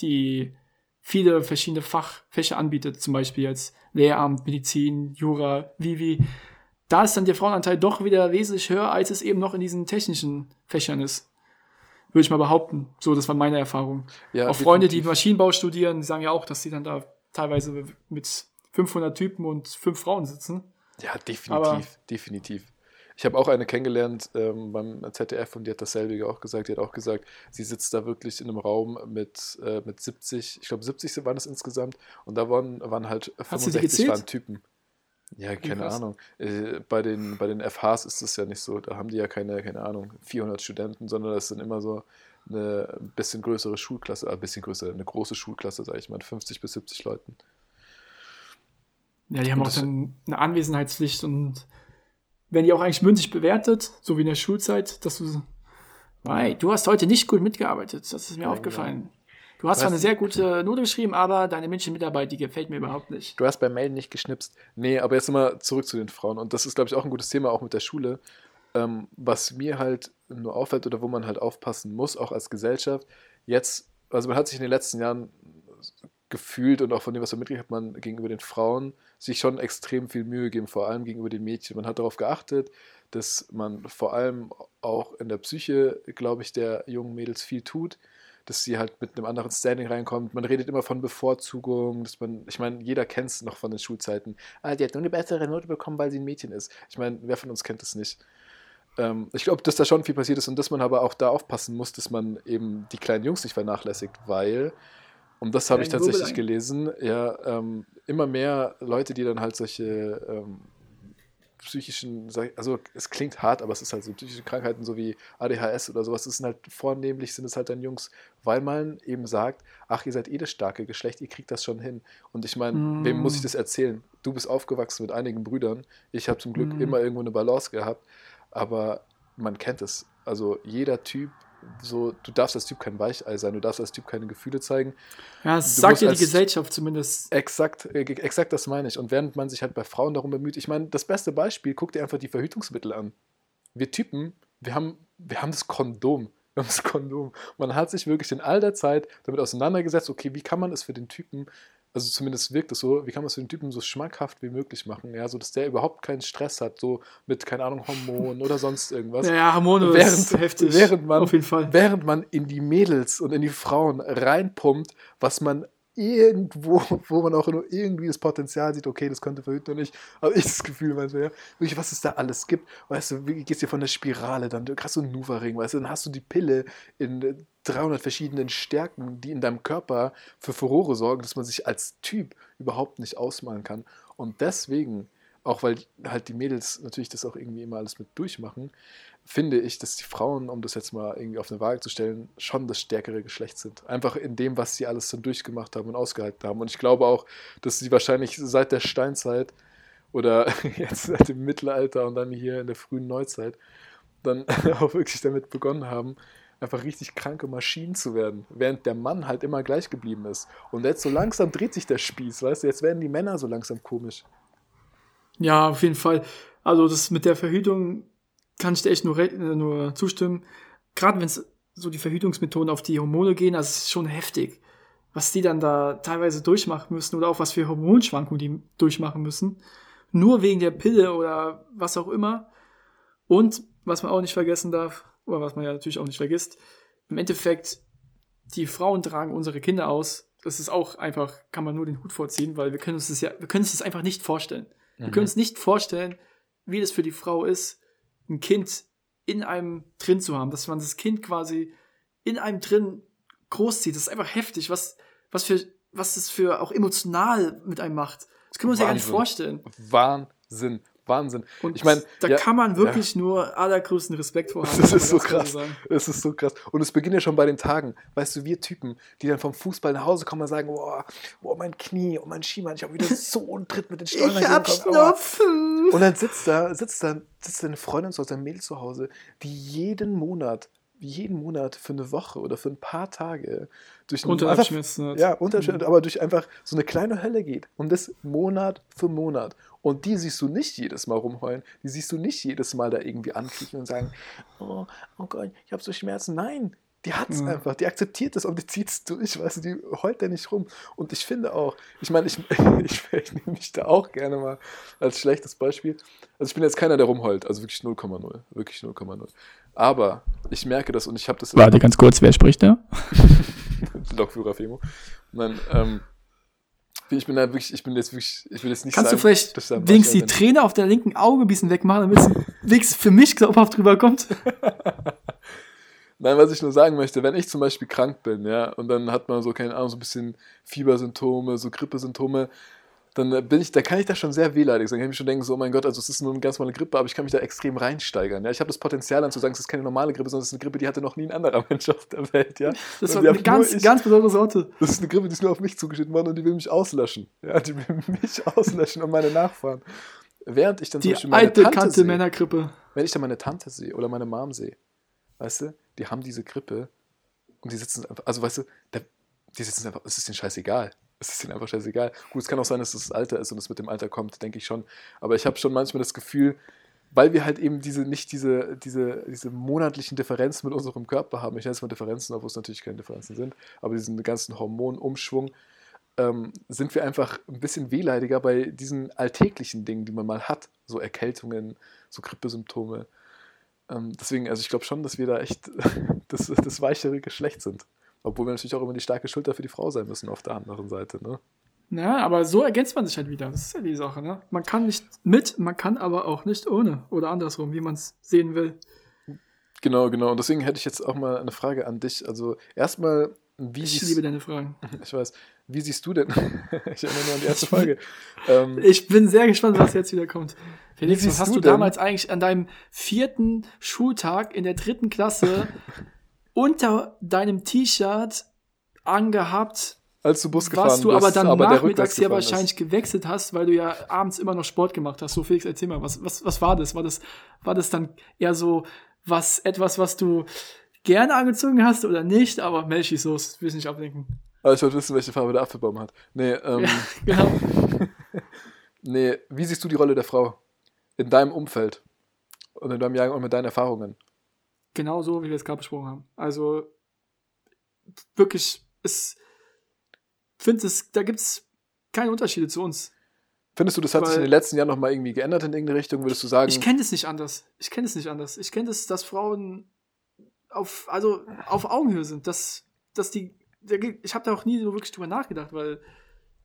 Speaker 2: die viele verschiedene Fachfächer anbietet, zum Beispiel jetzt Lehramt, Medizin, Jura, Vivi. Da ist dann der Frauenanteil doch wieder wesentlich höher, als es eben noch in diesen technischen Fächern ist. Würde ich mal behaupten. So, das war meine Erfahrung.
Speaker 3: Ja,
Speaker 2: auch Freunde, die
Speaker 3: definitiv.
Speaker 2: Maschinenbau studieren, die sagen ja auch, dass sie dann da teilweise mit 500 Typen und fünf Frauen sitzen.
Speaker 3: Ja, definitiv,
Speaker 2: Aber-
Speaker 3: definitiv. Ich habe auch eine kennengelernt ähm, beim ZDF und die hat dasselbe auch gesagt. Die hat auch gesagt, sie sitzt da wirklich in einem Raum mit, äh, mit 70, ich glaube 70 waren es insgesamt und da waren, waren halt
Speaker 2: sie die
Speaker 3: 65
Speaker 2: gezählt?
Speaker 3: waren Typen. Ja, keine
Speaker 2: krass.
Speaker 3: Ahnung. Äh, bei, den, bei den FHs ist es ja nicht so, da haben die ja keine, keine Ahnung, 400 Studenten, sondern das sind immer so eine ein bisschen größere Schulklasse, ein bisschen größer, eine große Schulklasse, sage ich mal, 50 bis 70 Leuten.
Speaker 2: Ja, die haben auch dann eine Anwesenheitspflicht und werden die auch eigentlich mündlich bewertet, so wie in der Schulzeit, dass du, hey, du hast heute nicht gut mitgearbeitet, das ist mir
Speaker 3: Ja,
Speaker 2: aufgefallen. Du hast zwar eine sehr gute Note geschrieben, aber deine mündliche Mitarbeit, die gefällt mir überhaupt nicht.
Speaker 3: Du hast beim Mail nicht geschnipst. Nee, aber jetzt nochmal zurück zu den Frauen. Und das ist, glaube ich, auch ein gutes Thema, auch mit der Schule. Ähm, was mir halt nur auffällt oder wo man halt aufpassen muss, auch als Gesellschaft, jetzt, also man hat sich in den letzten Jahren gefühlt und auch von dem, was man mitgekriegt hat, man gegenüber den Frauen sich schon extrem viel Mühe gegeben, vor allem gegenüber den Mädchen. Man hat darauf geachtet, dass man vor allem auch in der Psyche, glaube ich, der jungen Mädels viel tut, dass sie halt mit einem anderen Standing reinkommt. Man redet immer von Bevorzugung, dass man, ich meine, jeder kennt es noch von den Schulzeiten. Ah, die hat nur eine bessere Note bekommen, weil sie ein Mädchen ist. Ich meine, wer von uns kennt das nicht? Ähm, ich glaube, dass da schon viel passiert ist und dass man aber auch da aufpassen muss, dass man eben die kleinen Jungs nicht vernachlässigt, weil, und das habe ich tatsächlich gelesen, ja, ähm, immer mehr Leute, die dann halt solche ähm, psychischen, also es klingt hart, aber es ist halt so psychische Krankheiten, so wie ADHS oder sowas, das sind halt vornehmlich sind es halt dann Jungs, weil man eben sagt, ach, ihr seid eh das starke Geschlecht, ihr kriegt das schon hin. Und ich meine,
Speaker 2: Mm.
Speaker 3: wem muss ich das erzählen? Du bist aufgewachsen mit einigen Brüdern. Ich habe zum Glück
Speaker 2: Mm.
Speaker 3: immer irgendwo eine Balance gehabt, aber man kennt es. Also jeder Typ, so, du darfst als Typ kein Weichei sein, du darfst als Typ keine Gefühle zeigen.
Speaker 2: Ja, das
Speaker 3: Du
Speaker 2: sagt ja die Gesellschaft zumindest.
Speaker 3: Exakt, äh, exakt das meine ich. Und während man sich halt bei Frauen darum bemüht, ich meine, das beste Beispiel, guck dir einfach die Verhütungsmittel an. Wir Typen, wir haben, wir haben das Kondom. Wir haben das Kondom. Man hat sich wirklich in all der Zeit damit auseinandergesetzt, okay, wie kann man es für den Typen, also zumindest wirkt es so, wie kann man es für den Typen so schmackhaft wie möglich machen, ja, so dass der überhaupt keinen Stress hat, so mit, keine Ahnung, Hormonen oder sonst irgendwas.
Speaker 2: Ja, ja, Hormone
Speaker 3: während,
Speaker 2: ist heftig.
Speaker 3: während man
Speaker 2: Auf jeden Fall.
Speaker 3: während man in die Mädels und in die Frauen reinpumpt, was man irgendwo, *laughs* wo man auch nur irgendwie das Potenzial sieht, okay, das könnte verhüten oder nicht, habe ich das Gefühl, manchmal, ja, wirklich, was es da alles gibt, weißt du, wie gehst du von der Spirale, dann du hast du einen Nuva-Ring, weißt du, dann hast du die Pille in äh, 300 verschiedenen Stärken, die in deinem Körper für Furore sorgen, dass man sich als Typ überhaupt nicht ausmalen kann. Und deswegen, auch weil halt die Mädels natürlich das auch irgendwie immer alles mit durchmachen, finde ich, dass die Frauen, um das jetzt mal irgendwie auf eine Waage zu stellen, schon das stärkere Geschlecht sind. Einfach in dem, was sie alles dann durchgemacht haben und ausgehalten haben. Und ich glaube auch, dass sie wahrscheinlich seit der Steinzeit oder *laughs* jetzt seit dem Mittelalter und dann hier in der frühen Neuzeit dann *laughs* auch wirklich damit begonnen haben, einfach richtig kranke Maschinen zu werden, während der Mann halt immer gleich geblieben ist. Und jetzt so langsam dreht sich der Spieß, weißt du, jetzt werden die Männer so langsam komisch.
Speaker 2: Ja, auf jeden Fall. Also das mit der Verhütung kann ich dir echt nur, äh, nur zustimmen. Gerade wenn es so die Verhütungsmethoden auf die Hormone gehen, das ist schon heftig. Was die dann da teilweise durchmachen müssen oder auch was für Hormonschwankungen die durchmachen müssen. Nur wegen der Pille oder was auch immer. Und was man auch nicht vergessen darf, oder was man ja natürlich auch nicht vergisst, im Endeffekt, die Frauen tragen unsere Kinder aus. Das ist auch einfach, kann man nur den Hut vorziehen, weil wir können uns das ja, wir können uns das einfach nicht vorstellen. Wir können uns nicht vorstellen, wie das für die Frau ist, ein Kind in einem drin zu haben, dass man das Kind quasi in einem drin großzieht. Das ist einfach heftig, was, was für, was das für auch emotional mit einem macht. Das können wir uns ja gar nicht
Speaker 3: Wahnsinn.
Speaker 2: vorstellen.
Speaker 3: Wahnsinn, Wahnsinn.
Speaker 2: Und
Speaker 3: ich meine,
Speaker 2: da
Speaker 3: ja,
Speaker 2: kann man wirklich nur allergrößten Respekt vor *laughs* haben.
Speaker 3: Das ist so
Speaker 2: klar
Speaker 3: krass. Es ist so krass. Und es beginnt ja schon bei den Tagen. Weißt du, wir Typen, die dann vom Fußball nach Hause kommen und sagen, boah, boah mein Knie und mein Schienbein, ich habe wieder so *laughs* einen Tritt mit den Stollen.
Speaker 2: Schnupfen.
Speaker 3: Und dann sitzt da, sitzt da, sitzt da eine Freundin zu Hause, ein Mädel zu Hause, die jeden Monat, jeden Monat für eine Woche oder für ein paar Tage durch
Speaker 2: hat.
Speaker 3: ja, Unterschied, aber durch einfach so eine kleine Hölle geht. Und das Monat für Monat. Und die siehst du nicht jedes Mal rumheulen. Die siehst du nicht jedes Mal da irgendwie ankriechen und sagen, oh, oh Gott, ich habe so Schmerzen. Nein, die hat es
Speaker 2: Ja.
Speaker 3: einfach. Die akzeptiert es und die zieht es durch. Weißt du, die heult da nicht rum. Und ich finde auch, ich meine, ich, *laughs* ich, *laughs* ich nehme mich da auch gerne mal als schlechtes Beispiel. Also ich bin jetzt keiner, der rumheult. Also wirklich 0,0. Wirklich 0,0. Aber ich merke das und ich habe das...
Speaker 2: Warte ganz kurz, wer spricht da? *laughs*
Speaker 3: Lokführer Femo. Nein, ähm, ich bin da wirklich, ich bin jetzt wirklich, ich will jetzt nicht
Speaker 2: Kannst
Speaker 3: sagen,
Speaker 2: du vielleicht
Speaker 3: dass da
Speaker 2: wenigstens die Träne auf der linken Auge ein bisschen wegmachen, damit es wenigstens für mich glaubhaft rüberkommt? *laughs*
Speaker 3: Nein, was ich nur sagen möchte, wenn ich zum Beispiel krank bin, ja, und dann hat man so, keine Ahnung, so ein bisschen Fiebersymptome, so Grippesymptome, dann bin ich, da kann ich da schon sehr wehleidig sein. Kann ich mir schon denken, so, oh mein Gott, also es ist nur eine ganz normale Grippe, aber ich kann mich da extrem reinsteigern. Ja? Ich habe das Potenzial dann zu sagen, es ist keine normale Grippe, sondern es ist eine Grippe, die hatte noch nie ein anderer *laughs* Mensch auf der Welt. Ja?
Speaker 2: Das war eine ganz,
Speaker 3: ich-
Speaker 2: ganz besondere Sorte.
Speaker 3: Das ist eine Grippe, die ist nur auf mich zugeschnitten worden und die will mich auslöschen. Ja, die will mich *laughs* auslöschen und meine Nachfahren. Während ich dann zum
Speaker 2: Die
Speaker 3: Beispiel meine
Speaker 2: alte,
Speaker 3: Tante
Speaker 2: kante
Speaker 3: sehe,
Speaker 2: Männergrippe.
Speaker 3: wenn ich dann meine Tante sehe oder meine Mom sehe, weißt du, die haben diese Grippe und die sitzen einfach, also weißt du, da, die sitzen einfach, es ist denen scheißegal. Es ist denen einfach scheißegal. Gut, es kann auch sein, dass es das Alter ist und es mit dem Alter kommt, denke ich schon. Aber ich habe schon manchmal das Gefühl, weil wir halt eben diese, nicht diese, diese, diese monatlichen Differenzen mit unserem Körper haben. Ich nenne es mal Differenzen, obwohl es natürlich keine Differenzen sind, aber diesen ganzen Hormonumschwung, ähm, sind wir einfach ein bisschen wehleidiger bei diesen alltäglichen Dingen, die man mal hat. So Erkältungen, so Grippesymptome. Ähm, deswegen, also ich glaube schon, dass wir da echt *laughs* das, das weichere Geschlecht sind. Obwohl wir natürlich auch immer die starke Schulter für die Frau sein müssen auf der anderen Seite. Ne?
Speaker 2: Ja, aber so ergänzt man sich halt wieder. Das ist ja die Sache, ne? Man kann nicht mit, man kann aber auch nicht ohne. Oder andersrum, wie man es sehen will.
Speaker 3: Genau, genau. Und deswegen hätte ich jetzt auch mal eine Frage an dich. Also erstmal wie
Speaker 2: Ich
Speaker 3: siehst,
Speaker 2: liebe deine Fragen. *laughs*
Speaker 3: ich weiß, wie siehst du denn? *laughs* ich erinnere nur an die erste Folge. *laughs* ähm,
Speaker 2: Ich bin sehr gespannt, was jetzt wieder kommt. Felix, was hast
Speaker 3: du
Speaker 2: du,
Speaker 3: denn-
Speaker 2: damals eigentlich an deinem vierten Schultag in der dritten Klasse unter deinem T-Shirt angehabt,
Speaker 3: als du Bus gefahren
Speaker 2: was du
Speaker 3: bist,
Speaker 2: aber dann
Speaker 3: der
Speaker 2: nachmittags ja wahrscheinlich gewechselt hast, weil du ja abends immer noch Sport gemacht hast. So, Felix, erzähl mal, was, was, was war das? War das, war das dann eher so was, etwas, was du gerne angezogen hast oder nicht? Aber Melchi, so, das will ich nicht ablenken.
Speaker 3: ist. Aber ich wollte wissen, welche Farbe der Apfelbaum hat. Nee, *laughs* ähm,
Speaker 2: Ja, genau. *laughs*
Speaker 3: nee, wie siehst du die Rolle der Frau in deinem Umfeld und in deinem Jahrgang und mit deinen Erfahrungen?
Speaker 2: Genau so, wie wir es gerade besprochen haben. Also wirklich, es finde es, da gibt es keine Unterschiede zu uns.
Speaker 3: Findest du, das hat sich
Speaker 2: Weil-
Speaker 3: in den letzten Jahren nochmal irgendwie geändert in irgendeine Richtung? Würdest du sagen,
Speaker 2: Ich kenne es nicht anders. Ich kenne es nicht anders. Ich kenne es, dass Frauen auf, also auf Augenhöhe sind. Dass, dass die, ich habe da auch nie so wirklich drüber nachgedacht, weil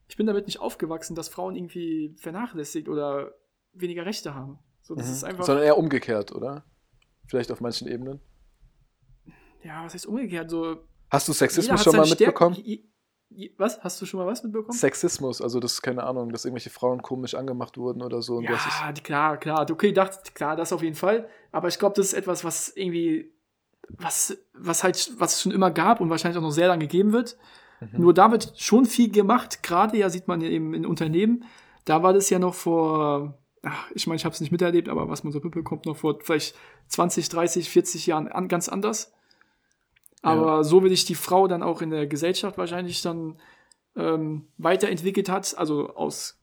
Speaker 2: ich bin damit nicht aufgewachsen, dass Frauen irgendwie vernachlässigt oder weniger Rechte haben. So, das
Speaker 3: Mhm.
Speaker 2: ist einfach,
Speaker 3: sondern eher umgekehrt, oder? Vielleicht auf manchen Ebenen.
Speaker 2: ja, was heißt umgekehrt? So,
Speaker 3: Hast du Sexismus schon mal mitbekommen?
Speaker 2: Was? Hast du schon mal was mitbekommen?
Speaker 3: Sexismus, also das, keine Ahnung, dass irgendwelche Frauen komisch angemacht wurden oder so.
Speaker 2: Ja, klar, klar. Okay, dachte, klar, das auf jeden Fall. Aber ich glaube, das ist etwas, was irgendwie, was, was halt, was es schon immer gab und wahrscheinlich auch noch sehr lange geben wird.
Speaker 3: Mhm.
Speaker 2: Nur da wird schon viel gemacht. Gerade ja sieht man ja eben in Unternehmen. Da war das ja noch vor, ach, ich meine, ich habe es nicht miterlebt, aber was man so mitbekommt, noch vor vielleicht 20, 30, 40 Jahren an, ganz anders. Aber so wie sich die Frau dann auch in der Gesellschaft wahrscheinlich dann ähm, weiterentwickelt hat, also aus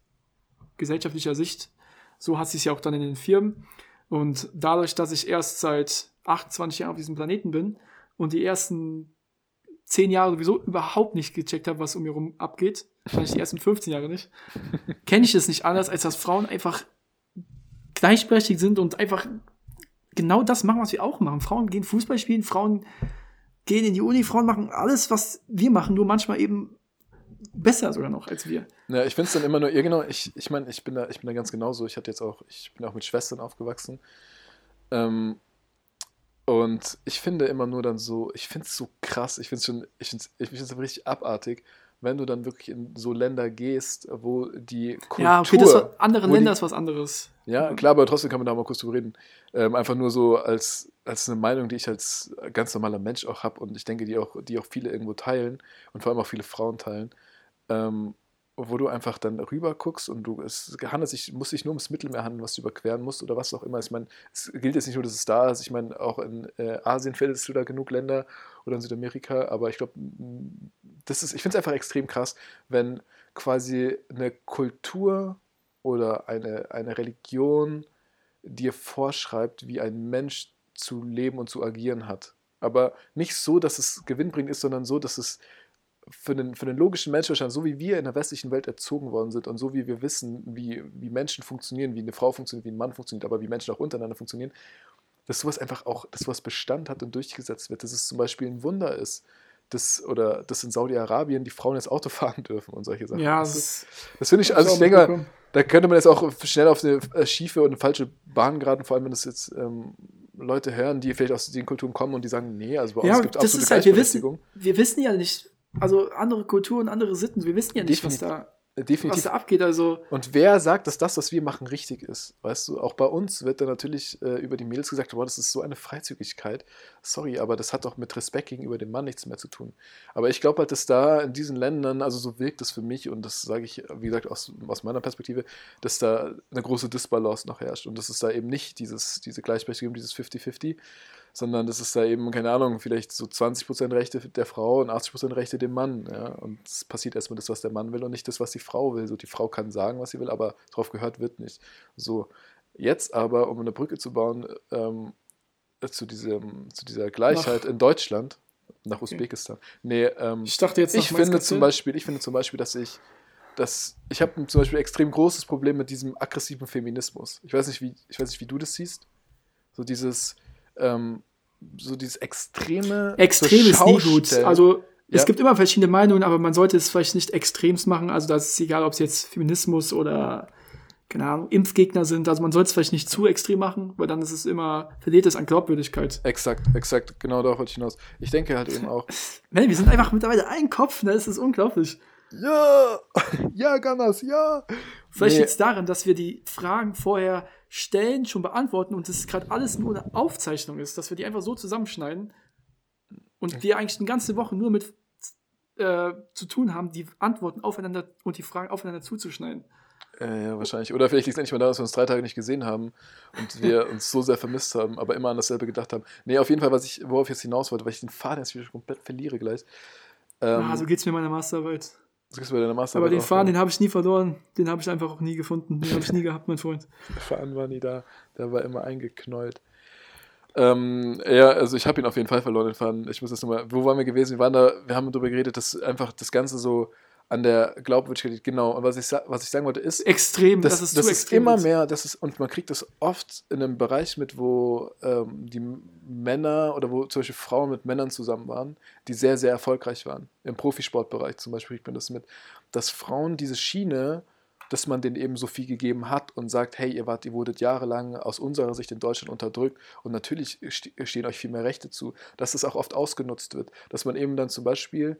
Speaker 2: gesellschaftlicher Sicht, so hat sie es ja auch dann in den Firmen. Und dadurch, dass ich erst seit 28 Jahren auf diesem Planeten bin und die ersten 10 Jahre sowieso überhaupt nicht gecheckt habe, was um mich herum abgeht, wahrscheinlich die ersten 15 Jahre nicht, *laughs* kenne ich es nicht anders, als dass Frauen einfach gleichberechtigt sind und einfach genau das machen, was wir auch machen. Frauen gehen Fußball spielen, Frauen gehen in die Uni, Frauen machen alles, was wir machen, nur manchmal eben besser sogar noch als wir.
Speaker 3: Ja, ich finde es dann immer nur, ja genau, ich, ich meine, ich bin da, ich bin da ganz genauso. Ich hatte jetzt auch, ich bin auch mit Schwestern aufgewachsen. Ähm, und ich finde immer nur dann so, ich finde es so krass, ich finde es schon, ich finde es ich richtig abartig, wenn du dann wirklich in so Länder gehst, wo die Kultur,
Speaker 2: ja, okay, das andere Länder
Speaker 3: die-
Speaker 2: ist was anderes.
Speaker 3: Ja, klar, aber trotzdem kann man da mal kurz drüber reden. Ähm, einfach nur so als, als eine Meinung, die ich als ganz normaler Mensch auch habe und ich denke, die auch, die auch viele irgendwo teilen und vor allem auch viele Frauen teilen. Ähm, wo du einfach dann rüber guckst und du, es handelt sich, muss sich nur ums Mittelmeer handeln, was du überqueren musst oder was auch immer. Ich meine, es gilt jetzt nicht nur, dass es da ist. Ich meine, auch in äh, Asien findest du da genug Länder oder in Südamerika, aber ich glaube, das ist, ich finde es einfach extrem krass, wenn quasi eine Kultur oder eine, eine Religion dir vorschreibt, wie ein Mensch zu leben und zu agieren hat. Aber nicht so, dass es gewinnbringend ist, sondern so, dass es für den, für den logischen Menschenverstand, so wie wir in der westlichen Welt erzogen worden sind und so wie wir wissen, wie, wie Menschen funktionieren, wie eine Frau funktioniert, wie ein Mann funktioniert, aber wie Menschen auch untereinander funktionieren, dass sowas einfach auch, dass sowas Bestand hat und durchgesetzt wird, dass es zum Beispiel ein Wunder ist, dass, oder dass in Saudi-Arabien die Frauen jetzt Auto *laughs* fahren dürfen und solche Sachen.
Speaker 2: Ja,
Speaker 3: das,
Speaker 2: das
Speaker 3: das finde ich, also ich denke mal, da könnte man jetzt auch schnell auf eine äh, schiefe und eine falsche Bahn geraten, vor allem wenn das jetzt ähm, Leute hören, die vielleicht aus den Kulturen kommen und die sagen, nee, also bei
Speaker 2: Ja,
Speaker 3: uns gibt es absolute
Speaker 2: ist halt, wir wissen, wir wissen ja nicht, also andere Kulturen, andere Sitten, wir wissen ja nicht, was
Speaker 3: Definitiv.
Speaker 2: da,
Speaker 3: Äh,
Speaker 2: was
Speaker 3: Definitiv.
Speaker 2: da abgeht. Also,
Speaker 3: Und wer sagt, dass das, was wir machen, richtig ist? Weißt du, auch bei uns wird dann natürlich äh, über die Mädels gesagt, boah, das ist so eine Freizügigkeit. Sorry, aber das hat doch mit Respekt gegenüber dem Mann nichts mehr zu tun. Aber ich glaube halt, dass da in diesen Ländern, also so wirkt es für mich, und das sage ich, wie gesagt, aus, aus meiner Perspektive, dass da eine große Disbalance noch herrscht. Und dass es da eben nicht dieses, diese Gleichberechtigung, dieses 50-50, sondern dass es da eben, keine Ahnung, vielleicht so 20% Rechte der Frau und 80% Rechte dem Mann. Ja? Und es passiert erstmal das, was der Mann will und nicht das, was die Frau will. So, die Frau kann sagen, was sie will, aber drauf gehört wird nicht. So, jetzt aber, um eine Brücke zu bauen, ähm, zu, diesem, zu dieser Gleichheit
Speaker 2: Nach-
Speaker 3: in Deutschland, nach Usbekistan. Nee, ähm,
Speaker 2: ich dachte jetzt
Speaker 3: ich finde zum Beispiel, ich finde zum Beispiel, dass ich, dass ich habe zum Beispiel extrem großes Problem mit diesem aggressiven Feminismus. Ich weiß nicht, wie, ich weiß nicht, wie du das siehst. So dieses, ähm, so dieses extreme.
Speaker 2: Extrem ist nie gut. Also es
Speaker 3: Ja.
Speaker 2: gibt immer verschiedene Meinungen, aber man sollte es vielleicht nicht extremst machen. Also das ist egal, ob es jetzt Feminismus oder keine Ahnung, Impfgegner sind. Also man soll es vielleicht nicht zu extrem machen, weil dann ist es immer, verliert es an Glaubwürdigkeit.
Speaker 3: Exakt, exakt, genau darauf wollte ich hinaus. Ich denke halt eben auch, *laughs*
Speaker 2: Man, wir sind einfach mittlerweile ein Kopf, ne? Das ist unglaublich.
Speaker 3: ja, *laughs* ja, Ganas, ja.
Speaker 2: Vielleicht
Speaker 3: Nee.
Speaker 2: liegt es daran, dass wir die Fragen vorher stellen, schon beantworten und es gerade alles nur eine Aufzeichnung ist, dass wir die einfach so zusammenschneiden und wir eigentlich eine ganze Woche nur mit äh, zu tun haben, die Antworten aufeinander und die Fragen aufeinander zuzuschneiden.
Speaker 3: Äh, ja, wahrscheinlich. Oder vielleicht liegt es endlich mal daran, dass wir uns drei Tage nicht gesehen haben und wir *laughs* uns so sehr vermisst haben, aber immer an dasselbe gedacht haben. Nee, auf jeden Fall, was ich, worauf ich jetzt hinaus wollte, weil ich den Faden jetzt wieder komplett verliere gleich. Ähm,
Speaker 2: ah, so geht's mir in meiner Masterarbeit.
Speaker 3: Das gibt's bei deiner
Speaker 2: Aber
Speaker 3: Masterarbeit
Speaker 2: den
Speaker 3: auch,
Speaker 2: Faden, den habe ich nie verloren. Den habe ich einfach auch nie gefunden. Den habe ich nie *laughs* gehabt, mein Freund.
Speaker 3: Der Faden war nie da. Der war immer eingeknäult. Ähm, ja, also ich habe ihn auf jeden Fall verloren, den Faden. Ich muss das nochmal. Wo waren wir gewesen? Wir waren da, wir haben darüber geredet, dass einfach das Ganze so an der Glaubwürdigkeit. Genau. Und was ich, was ich sagen wollte, ist,
Speaker 2: Extrem,
Speaker 3: das,
Speaker 2: das,
Speaker 3: das,
Speaker 2: ist
Speaker 3: ist,
Speaker 2: zu extrem.
Speaker 3: immer mehr, das ist, und man kriegt das oft in einem Bereich mit, wo ähm, die Männer oder wo zum Beispiel Frauen mit Männern zusammen waren, die sehr, sehr erfolgreich waren. Im Profisportbereich zum Beispiel kriegt man das mit, dass Frauen diese Schiene, dass man denen eben so viel gegeben hat und sagt, hey, ihr wart, ihr wurdet jahrelang aus unserer Sicht in Deutschland unterdrückt und natürlich ste- stehen euch viel mehr Rechte zu, dass das auch oft ausgenutzt wird, dass man eben dann zum Beispiel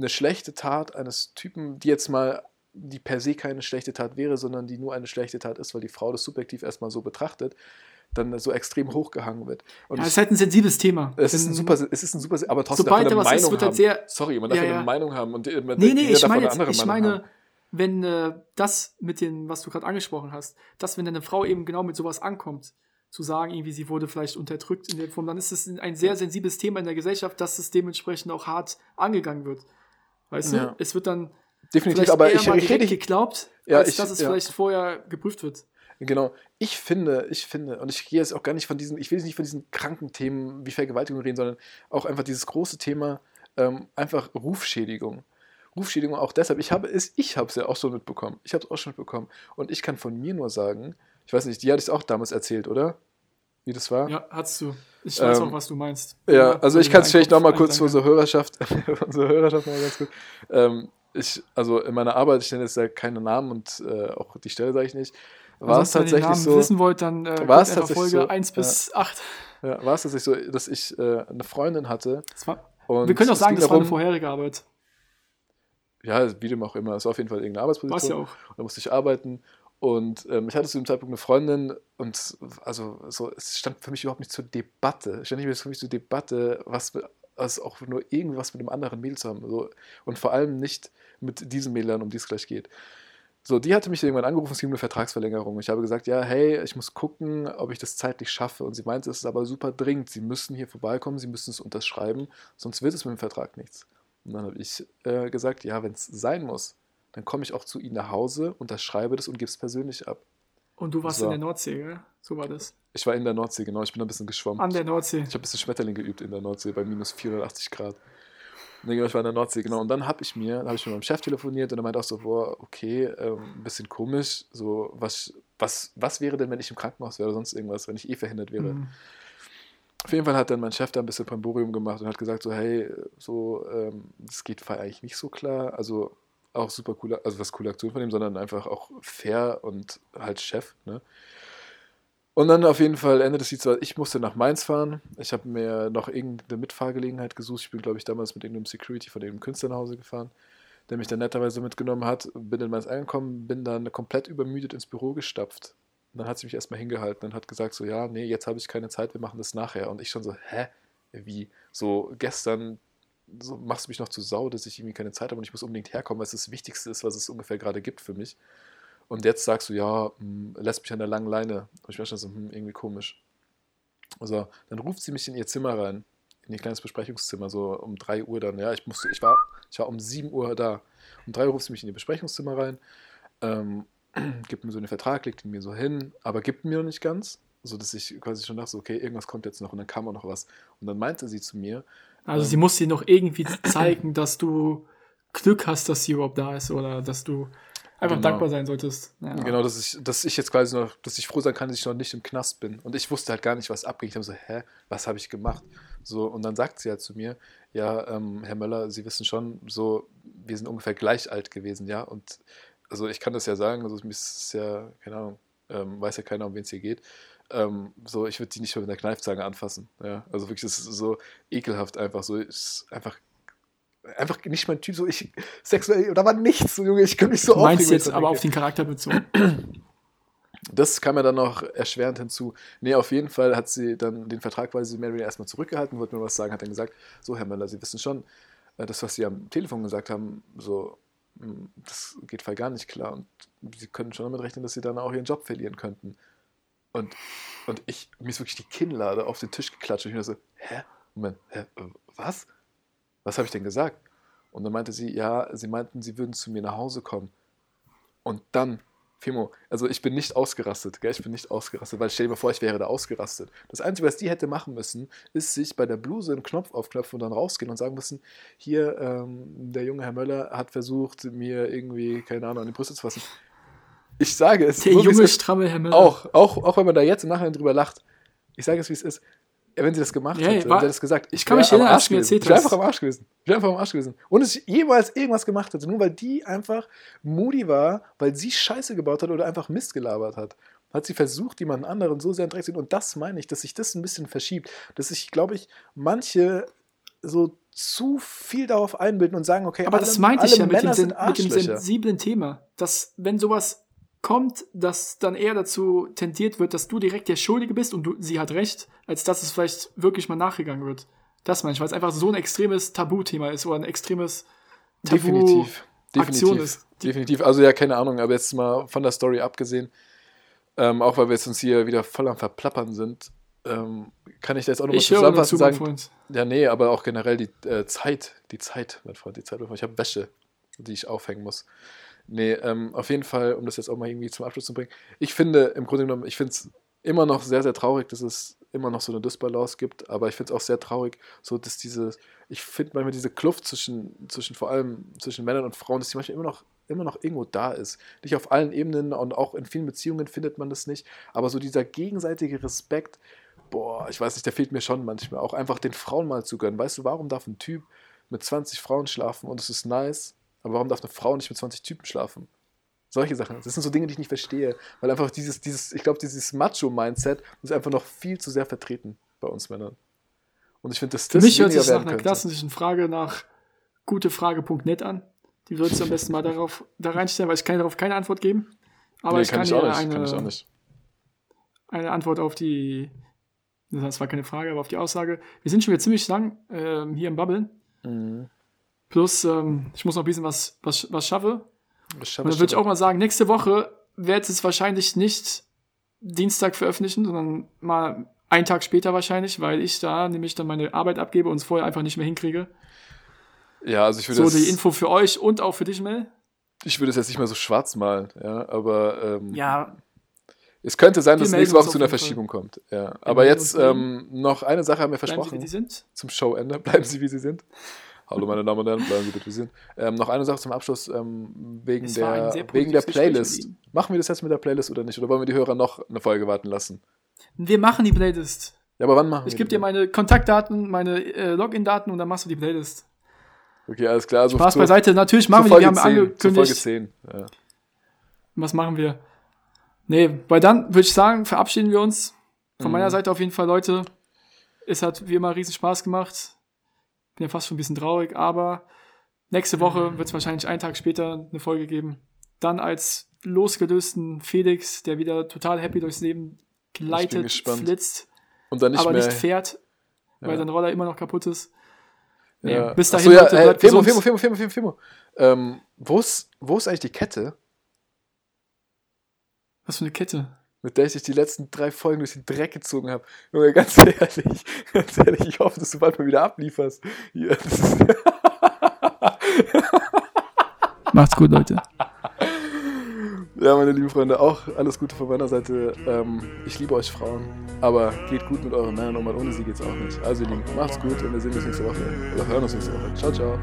Speaker 3: eine schlechte Tat eines Typen, die jetzt mal, die per se keine schlechte Tat wäre, sondern die nur eine schlechte Tat ist, weil die Frau das subjektiv erstmal so betrachtet, dann so extrem hochgehangen wird. Und
Speaker 2: Ja, es ist halt ein sensibles Thema.
Speaker 3: es ist ein super, es ist ein super, aber trotzdem
Speaker 2: Sobald
Speaker 3: darf
Speaker 2: da
Speaker 3: man eine
Speaker 2: ist,
Speaker 3: Meinung
Speaker 2: wird halt
Speaker 3: haben.
Speaker 2: sehr-
Speaker 3: Sorry, man darf
Speaker 2: Ja,
Speaker 3: ja, eine Meinung haben und man,
Speaker 2: Nee, nee, ich meine
Speaker 3: eine
Speaker 2: jetzt, ich meine,
Speaker 3: haben.
Speaker 2: wenn äh, das mit den, was du gerade angesprochen hast, dass wenn eine Frau eben genau mit sowas ankommt, zu sagen, irgendwie sie wurde vielleicht unterdrückt in der Form, dann ist es ein sehr sensibles Thema in der Gesellschaft, dass es dementsprechend auch hart angegangen wird. Weißt
Speaker 3: Ja.
Speaker 2: du? Es wird dann
Speaker 3: Definitiv, aber ich, ich rede
Speaker 2: geglaubt,
Speaker 3: Ja,
Speaker 2: als
Speaker 3: ich-
Speaker 2: dass es
Speaker 3: ja.
Speaker 2: vielleicht vorher geprüft wird.
Speaker 3: Genau. Ich finde, ich finde, und ich gehe jetzt auch gar nicht von diesen, ich will jetzt nicht von diesen kranken Themen wie Vergewaltigung reden, sondern auch einfach dieses große Thema, ähm, einfach Rufschädigung. Rufschädigung auch deshalb, ich habe es, ich habe es ja auch schon mitbekommen. Ich habe es auch schon mitbekommen. Und ich kann von mir nur sagen, ich weiß nicht, die hatte ich auch damals erzählt, oder? Wie das war?
Speaker 2: Ja, hast du. Ich weiß
Speaker 3: Ähm,
Speaker 2: auch, was du meinst.
Speaker 3: Ja, also ich kann es vielleicht noch mal kurz *laughs* für unsere Hörerschaft, für unsere Hörerschaft mal ganz kurz. Ähm, ich, also in meiner Arbeit, ich nenne jetzt ja keine Namen und äh, auch die Stelle sage ich nicht, war es
Speaker 2: wenn ihr
Speaker 3: tatsächlich
Speaker 2: Namen
Speaker 3: so,
Speaker 2: wissen wollt, dann äh,
Speaker 3: War
Speaker 2: guckt
Speaker 3: es
Speaker 2: einfach
Speaker 3: tatsächlich
Speaker 2: Folge
Speaker 3: so?
Speaker 2: 1 bis 8.
Speaker 3: ja, war es tatsächlich so, dass ich äh, eine Freundin hatte.
Speaker 2: War,
Speaker 3: Und
Speaker 2: wir können auch sagen, das war eine
Speaker 3: darum-
Speaker 2: vorherige Arbeit.
Speaker 3: Ja, wie dem auch immer, es war auf jeden Fall irgendeine Arbeitsposition.
Speaker 2: ja auch.
Speaker 3: Da musste ich arbeiten. Und ähm, ich hatte zu dem Zeitpunkt eine Freundin und also so, es stand für mich überhaupt nicht zur Debatte. Es stand nicht für mich zur Debatte, was, was auch nur irgendwas mit einem anderen Mädel zu haben. So. Und vor allem nicht mit diesen Mädels, um die es gleich geht. So, die hatte mich irgendwann angerufen, es ging um eine Vertragsverlängerung. Ich habe gesagt, ja, hey, ich muss gucken, ob ich das zeitlich schaffe. Und sie meinte, es ist aber super dringend. Sie müssen hier vorbeikommen, sie müssen es unterschreiben, sonst wird es mit dem Vertrag nichts. Und dann habe ich äh, gesagt, ja, wenn es sein muss, dann komme ich auch zu Ihnen nach Hause, unterschreibe das und gebe es persönlich ab.
Speaker 2: Und du warst
Speaker 3: So.
Speaker 2: in der Nordsee, gell? So war das.
Speaker 3: Ich war in der Nordsee, genau, ich bin ein bisschen geschwommen.
Speaker 2: An der Nordsee.
Speaker 3: Ich habe ein bisschen Schmetterling geübt in der Nordsee bei minus 480 Grad. Nee, genau, ich war in der Nordsee, genau. Und dann habe ich mir, habe ich mit meinem Chef telefoniert und er meinte auch so, boah, okay, ähm, ein bisschen komisch. So, was, was, was wäre denn, wenn ich im Krankenhaus wäre oder sonst irgendwas, wenn ich eh verhindert wäre?
Speaker 2: Mhm.
Speaker 3: Auf jeden Fall hat dann mein Chef da ein bisschen Bremborium gemacht und hat gesagt, so, hey, so, ähm, das geht eigentlich nicht so klar. Also auch super coole, also was coole Aktion von ihm, sondern einfach auch fair und halt Chef, ne? Und dann auf jeden Fall endet das Lied so, ich musste nach Mainz fahren. Ich habe mir noch irgendeine Mitfahrgelegenheit gesucht. Ich bin, glaube ich, damals mit irgendeinem Security von irgendeinem Künstler nach Hause gefahren, der mich dann netterweise mitgenommen hat. Bin in Mainz angekommen, bin dann komplett übermüdet ins Büro gestapft. Und dann hat sie mich erstmal hingehalten und hat gesagt so, ja, nee, jetzt habe ich keine Zeit, wir machen das nachher. Und ich schon so, hä? Wie? So gestern so machst du mich noch zu sau, dass ich irgendwie keine Zeit habe und ich muss unbedingt herkommen, weil es das Wichtigste ist, was es ungefähr gerade gibt für mich. Und jetzt sagst du, ja, hm, lässt mich an der langen Leine. Und ich war schon so, hm, irgendwie komisch. Also, dann ruft sie mich in ihr Zimmer rein, in ihr kleines Besprechungszimmer, so um 3 Uhr dann. Ja, ich musste, ich war, ich war um 7 Uhr da. Um 3 Uhr ruft sie mich in ihr Besprechungszimmer rein, ähm, *clears throat* gibt mir so einen Vertrag, legt ihn mir so hin, aber gibt mir noch nicht ganz. So dass ich quasi schon dachte, okay, irgendwas kommt jetzt noch und dann kam auch noch was. Und dann meinte sie zu mir,
Speaker 2: Also sie muss dir noch irgendwie zeigen, dass du Glück hast, dass sie überhaupt da ist oder dass du einfach
Speaker 3: Genau.
Speaker 2: dankbar sein solltest. Ja.
Speaker 3: Genau, dass ich, dass ich jetzt quasi noch, dass ich froh sein kann, dass ich noch nicht im Knast bin. Und ich wusste halt gar nicht, was abging. Ich habe so, hä, was habe ich gemacht? So, und dann sagt sie halt zu mir, ja, ähm, Herr Möller, Sie wissen schon, so, wir sind ungefähr gleich alt gewesen, ja. Und also ich kann das ja sagen, also ist ja, keine Ahnung, ähm, weiß ja keiner, um wen es hier geht. Ähm, so, ich würde die nicht mehr mit einer Kneifzange anfassen. Ja, also wirklich, das ist so ekelhaft einfach so. Ist einfach, einfach nicht mein Typ. So, ich sexuell, da war nichts, so, Junge, ich könnte mich so
Speaker 2: Du meinst
Speaker 3: aufregen, wenn
Speaker 2: jetzt aber auf den Charakter bezogen.
Speaker 3: das kam ja dann noch erschwerend hinzu. Nee, auf jeden Fall hat sie dann den Vertrag mehr oder weniger erstmal zurückgehalten, wollte mir was sagen, hat dann gesagt, so Herr Möller, Sie wissen schon, äh, das, was Sie am Telefon gesagt haben, so, mh, das geht voll gar nicht klar und Sie können schon damit rechnen, dass Sie dann auch Ihren Job verlieren könnten. Und, und ich, mir ist wirklich die Kinnlade auf den Tisch geklatscht und ich mir so, hä? Moment, hä? äh, Was? Was habe ich denn gesagt? Und dann meinte sie, ja, sie meinten, sie würden zu mir nach Hause kommen. Und dann, Fimo, also ich bin nicht ausgerastet, gell? ich bin nicht ausgerastet, weil stell dir mal vor, ich wäre da ausgerastet. Das Einzige, was die hätte machen müssen, ist sich bei der Bluse einen Knopf aufknöpfen und dann rausgehen und sagen müssen, hier, ähm, der junge Herr Möller hat versucht, mir irgendwie, keine Ahnung, an die Brüste zu fassen. Ich sage es.
Speaker 2: Der
Speaker 3: so,
Speaker 2: junge, stramme Herr Müller.
Speaker 3: Auch, auch, auch wenn man da jetzt im Nachhinein drüber lacht. Ich sage es, wie es ist. Wenn sie das gemacht
Speaker 2: Ja,
Speaker 3: hätte,
Speaker 2: war-
Speaker 3: sie das gesagt, ich,
Speaker 2: kann mich erinnern, als
Speaker 3: Arsch
Speaker 2: du mir
Speaker 3: gewesen.
Speaker 2: erzählt
Speaker 3: Ich wäre
Speaker 2: hast.
Speaker 3: einfach am Arsch gewesen. Ich wäre einfach am Arsch gewesen. Und es jemals irgendwas gemacht hätte, nur weil die einfach moody war, weil sie Scheiße gebaut hat oder einfach Mist gelabert hat. Hat sie versucht, jemanden anderen so sehr in Dreck zu. Und das meine ich, dass sich das ein bisschen verschiebt. Dass sich, glaube ich, manche so zu viel darauf einbilden und sagen, okay,
Speaker 2: Aber
Speaker 3: alle,
Speaker 2: das meinte ich ja mit dem, mit dem sensiblen Thema. Dass, wenn sowas kommt, dass dann eher dazu tendiert wird, dass du direkt der Schuldige bist und du, sie hat recht, als dass es vielleicht wirklich mal nachgegangen wird. Das meine ich, weil es einfach so ein extremes Tabuthema ist oder ein extremes Tabu
Speaker 3: Definitiv.
Speaker 2: Aktion
Speaker 3: Definitiv.
Speaker 2: ist.
Speaker 3: Definitiv. Also ja, keine Ahnung, aber jetzt mal von der Story abgesehen, ähm, auch weil wir jetzt uns hier wieder voll am Verplappern sind, ähm, kann ich da jetzt auch nochmal
Speaker 2: dazu,
Speaker 3: zusammenfassend
Speaker 2: mein
Speaker 3: sagen.
Speaker 2: Freund.
Speaker 3: Ja, nee, aber auch generell die äh, Zeit, die Zeit, mein Freund, die Zeit. Ich habe Wäsche, die ich aufhängen muss. Nee, ähm, auf jeden Fall, um das jetzt auch mal irgendwie zum Abschluss zu bringen. Ich finde, im Grunde genommen, ich finde es immer noch sehr, sehr traurig, dass es immer noch so eine Dysbalance gibt, aber ich finde es auch sehr traurig, so dass diese, ich finde manchmal diese Kluft zwischen, zwischen vor allem zwischen Männern und Frauen, dass die manchmal immer noch, immer noch irgendwo da ist. Nicht auf allen Ebenen und auch in vielen Beziehungen findet man das nicht, aber so dieser gegenseitige Respekt, boah, ich weiß nicht, der fehlt mir schon manchmal. Auch einfach den Frauen mal zu gönnen. Weißt du, warum darf ein Typ mit 20 Frauen schlafen und es ist nice, aber warum darf eine Frau nicht mit 20 Typen schlafen? Solche Sachen. Das sind so Dinge, die ich nicht verstehe. Weil einfach dieses, dieses ich glaube, dieses Macho-Mindset ist einfach noch viel zu sehr vertreten bei uns Männern. Und ich finde, dass
Speaker 2: Für
Speaker 3: das
Speaker 2: mich hört sich nach einer
Speaker 3: könnte.
Speaker 2: klassischen Frage nach gutefrage.net an. Die würdest du am besten mal darauf da reinstellen, weil ich kann darauf keine Antwort geben. Aber
Speaker 3: Nee,
Speaker 2: ich kann,
Speaker 3: ich
Speaker 2: dir
Speaker 3: auch nicht. Kann ich auch
Speaker 2: eine,
Speaker 3: nicht.
Speaker 2: eine Antwort auf die, das war keine Frage, aber auf die Aussage. Wir sind schon wieder ziemlich lang ähm, hier im Babbeln.
Speaker 3: Mhm.
Speaker 2: Plus, ähm, ich muss noch ein bisschen was, was, was schaffe.
Speaker 3: Das schaffe
Speaker 2: Und dann
Speaker 3: ich
Speaker 2: würde ich auch mal sagen, nächste Woche wird es wahrscheinlich nicht Dienstag veröffentlichen, sondern mal einen Tag später wahrscheinlich, weil ich da nämlich dann meine Arbeit abgebe und es vorher einfach nicht mehr hinkriege.
Speaker 3: Ja, also ich würde
Speaker 2: So
Speaker 3: das,
Speaker 2: die Info für euch und auch für dich, Mel.
Speaker 3: ich würde es jetzt nicht mehr so schwarz malen, ja, aber ähm,
Speaker 2: Ja,
Speaker 3: es könnte sein, dass nächste Woche zu einer
Speaker 2: jeden Fall.
Speaker 3: Verschiebung kommt. Ja. Aber jetzt
Speaker 2: bei
Speaker 3: ähm, noch eine Sache haben wir
Speaker 2: bleiben sie,
Speaker 3: versprochen.
Speaker 2: wie die sind.
Speaker 3: zum Showende. *laughs* Bleiben Sie, wie Sie sind. Hallo, meine Damen und Herren, bleiben Sie bitte, sind. Ähm, noch eine Sache zum Abschluss, ähm, wegen,
Speaker 2: Es
Speaker 3: der, wegen der Playlist. Machen wir das jetzt mit der Playlist oder nicht? Oder wollen wir die Hörer noch eine Folge warten lassen?
Speaker 2: Wir machen die Playlist.
Speaker 3: Ja, aber wann machen
Speaker 2: Ich
Speaker 3: wir
Speaker 2: gebe
Speaker 3: die
Speaker 2: dir meine Kontaktdaten, meine äh, Login-Daten und dann machst du die Playlist.
Speaker 3: Okay, alles klar. Also
Speaker 2: Spaß
Speaker 3: zu-
Speaker 2: beiseite. Natürlich machen wir die. Wir haben
Speaker 3: 10, zu Folge
Speaker 2: angekündigt.
Speaker 3: 10. Ja.
Speaker 2: Was machen wir? Nee, weil dann würde ich sagen, verabschieden wir uns. Von
Speaker 3: Mhm.
Speaker 2: meiner Seite auf jeden Fall, Leute. Es hat wie immer riesen Spaß gemacht. Bin ja fast schon ein bisschen traurig, aber nächste Woche wird es wahrscheinlich einen Tag später eine Folge geben. Dann als losgelösten Felix, der wieder total happy durchs Leben gleitet, flitzt,
Speaker 3: Und dann nicht
Speaker 2: aber
Speaker 3: mehr.
Speaker 2: nicht fährt, weil
Speaker 3: Ja.
Speaker 2: sein Roller immer noch kaputt ist. Nee,
Speaker 3: ja.
Speaker 2: bis dahin,
Speaker 3: so, ja,
Speaker 2: Leute,
Speaker 3: äh, Fimo. Fimo, Fimo, Fimo, Fimo, Fimo. Ähm, wo, ist, wo ist eigentlich die Kette,
Speaker 2: Was für eine Kette
Speaker 3: mit der ich dich die letzten drei Folgen durch den Dreck gezogen habe. Junge, *laughs* ganz ehrlich, ganz ehrlich, ich hoffe, dass du bald mal wieder ablieferst. Yes. *laughs*
Speaker 2: Macht's gut, Leute.
Speaker 3: Ja, meine lieben Freunde, auch alles Gute von meiner Seite. Ähm, ich liebe euch Frauen, aber geht gut mit euren Männern um, und ohne sie geht's auch nicht. Also, ihr Lieben, macht's gut und wir sehen uns nächste Woche. Oder hören uns nächste Woche. Ciao, ciao.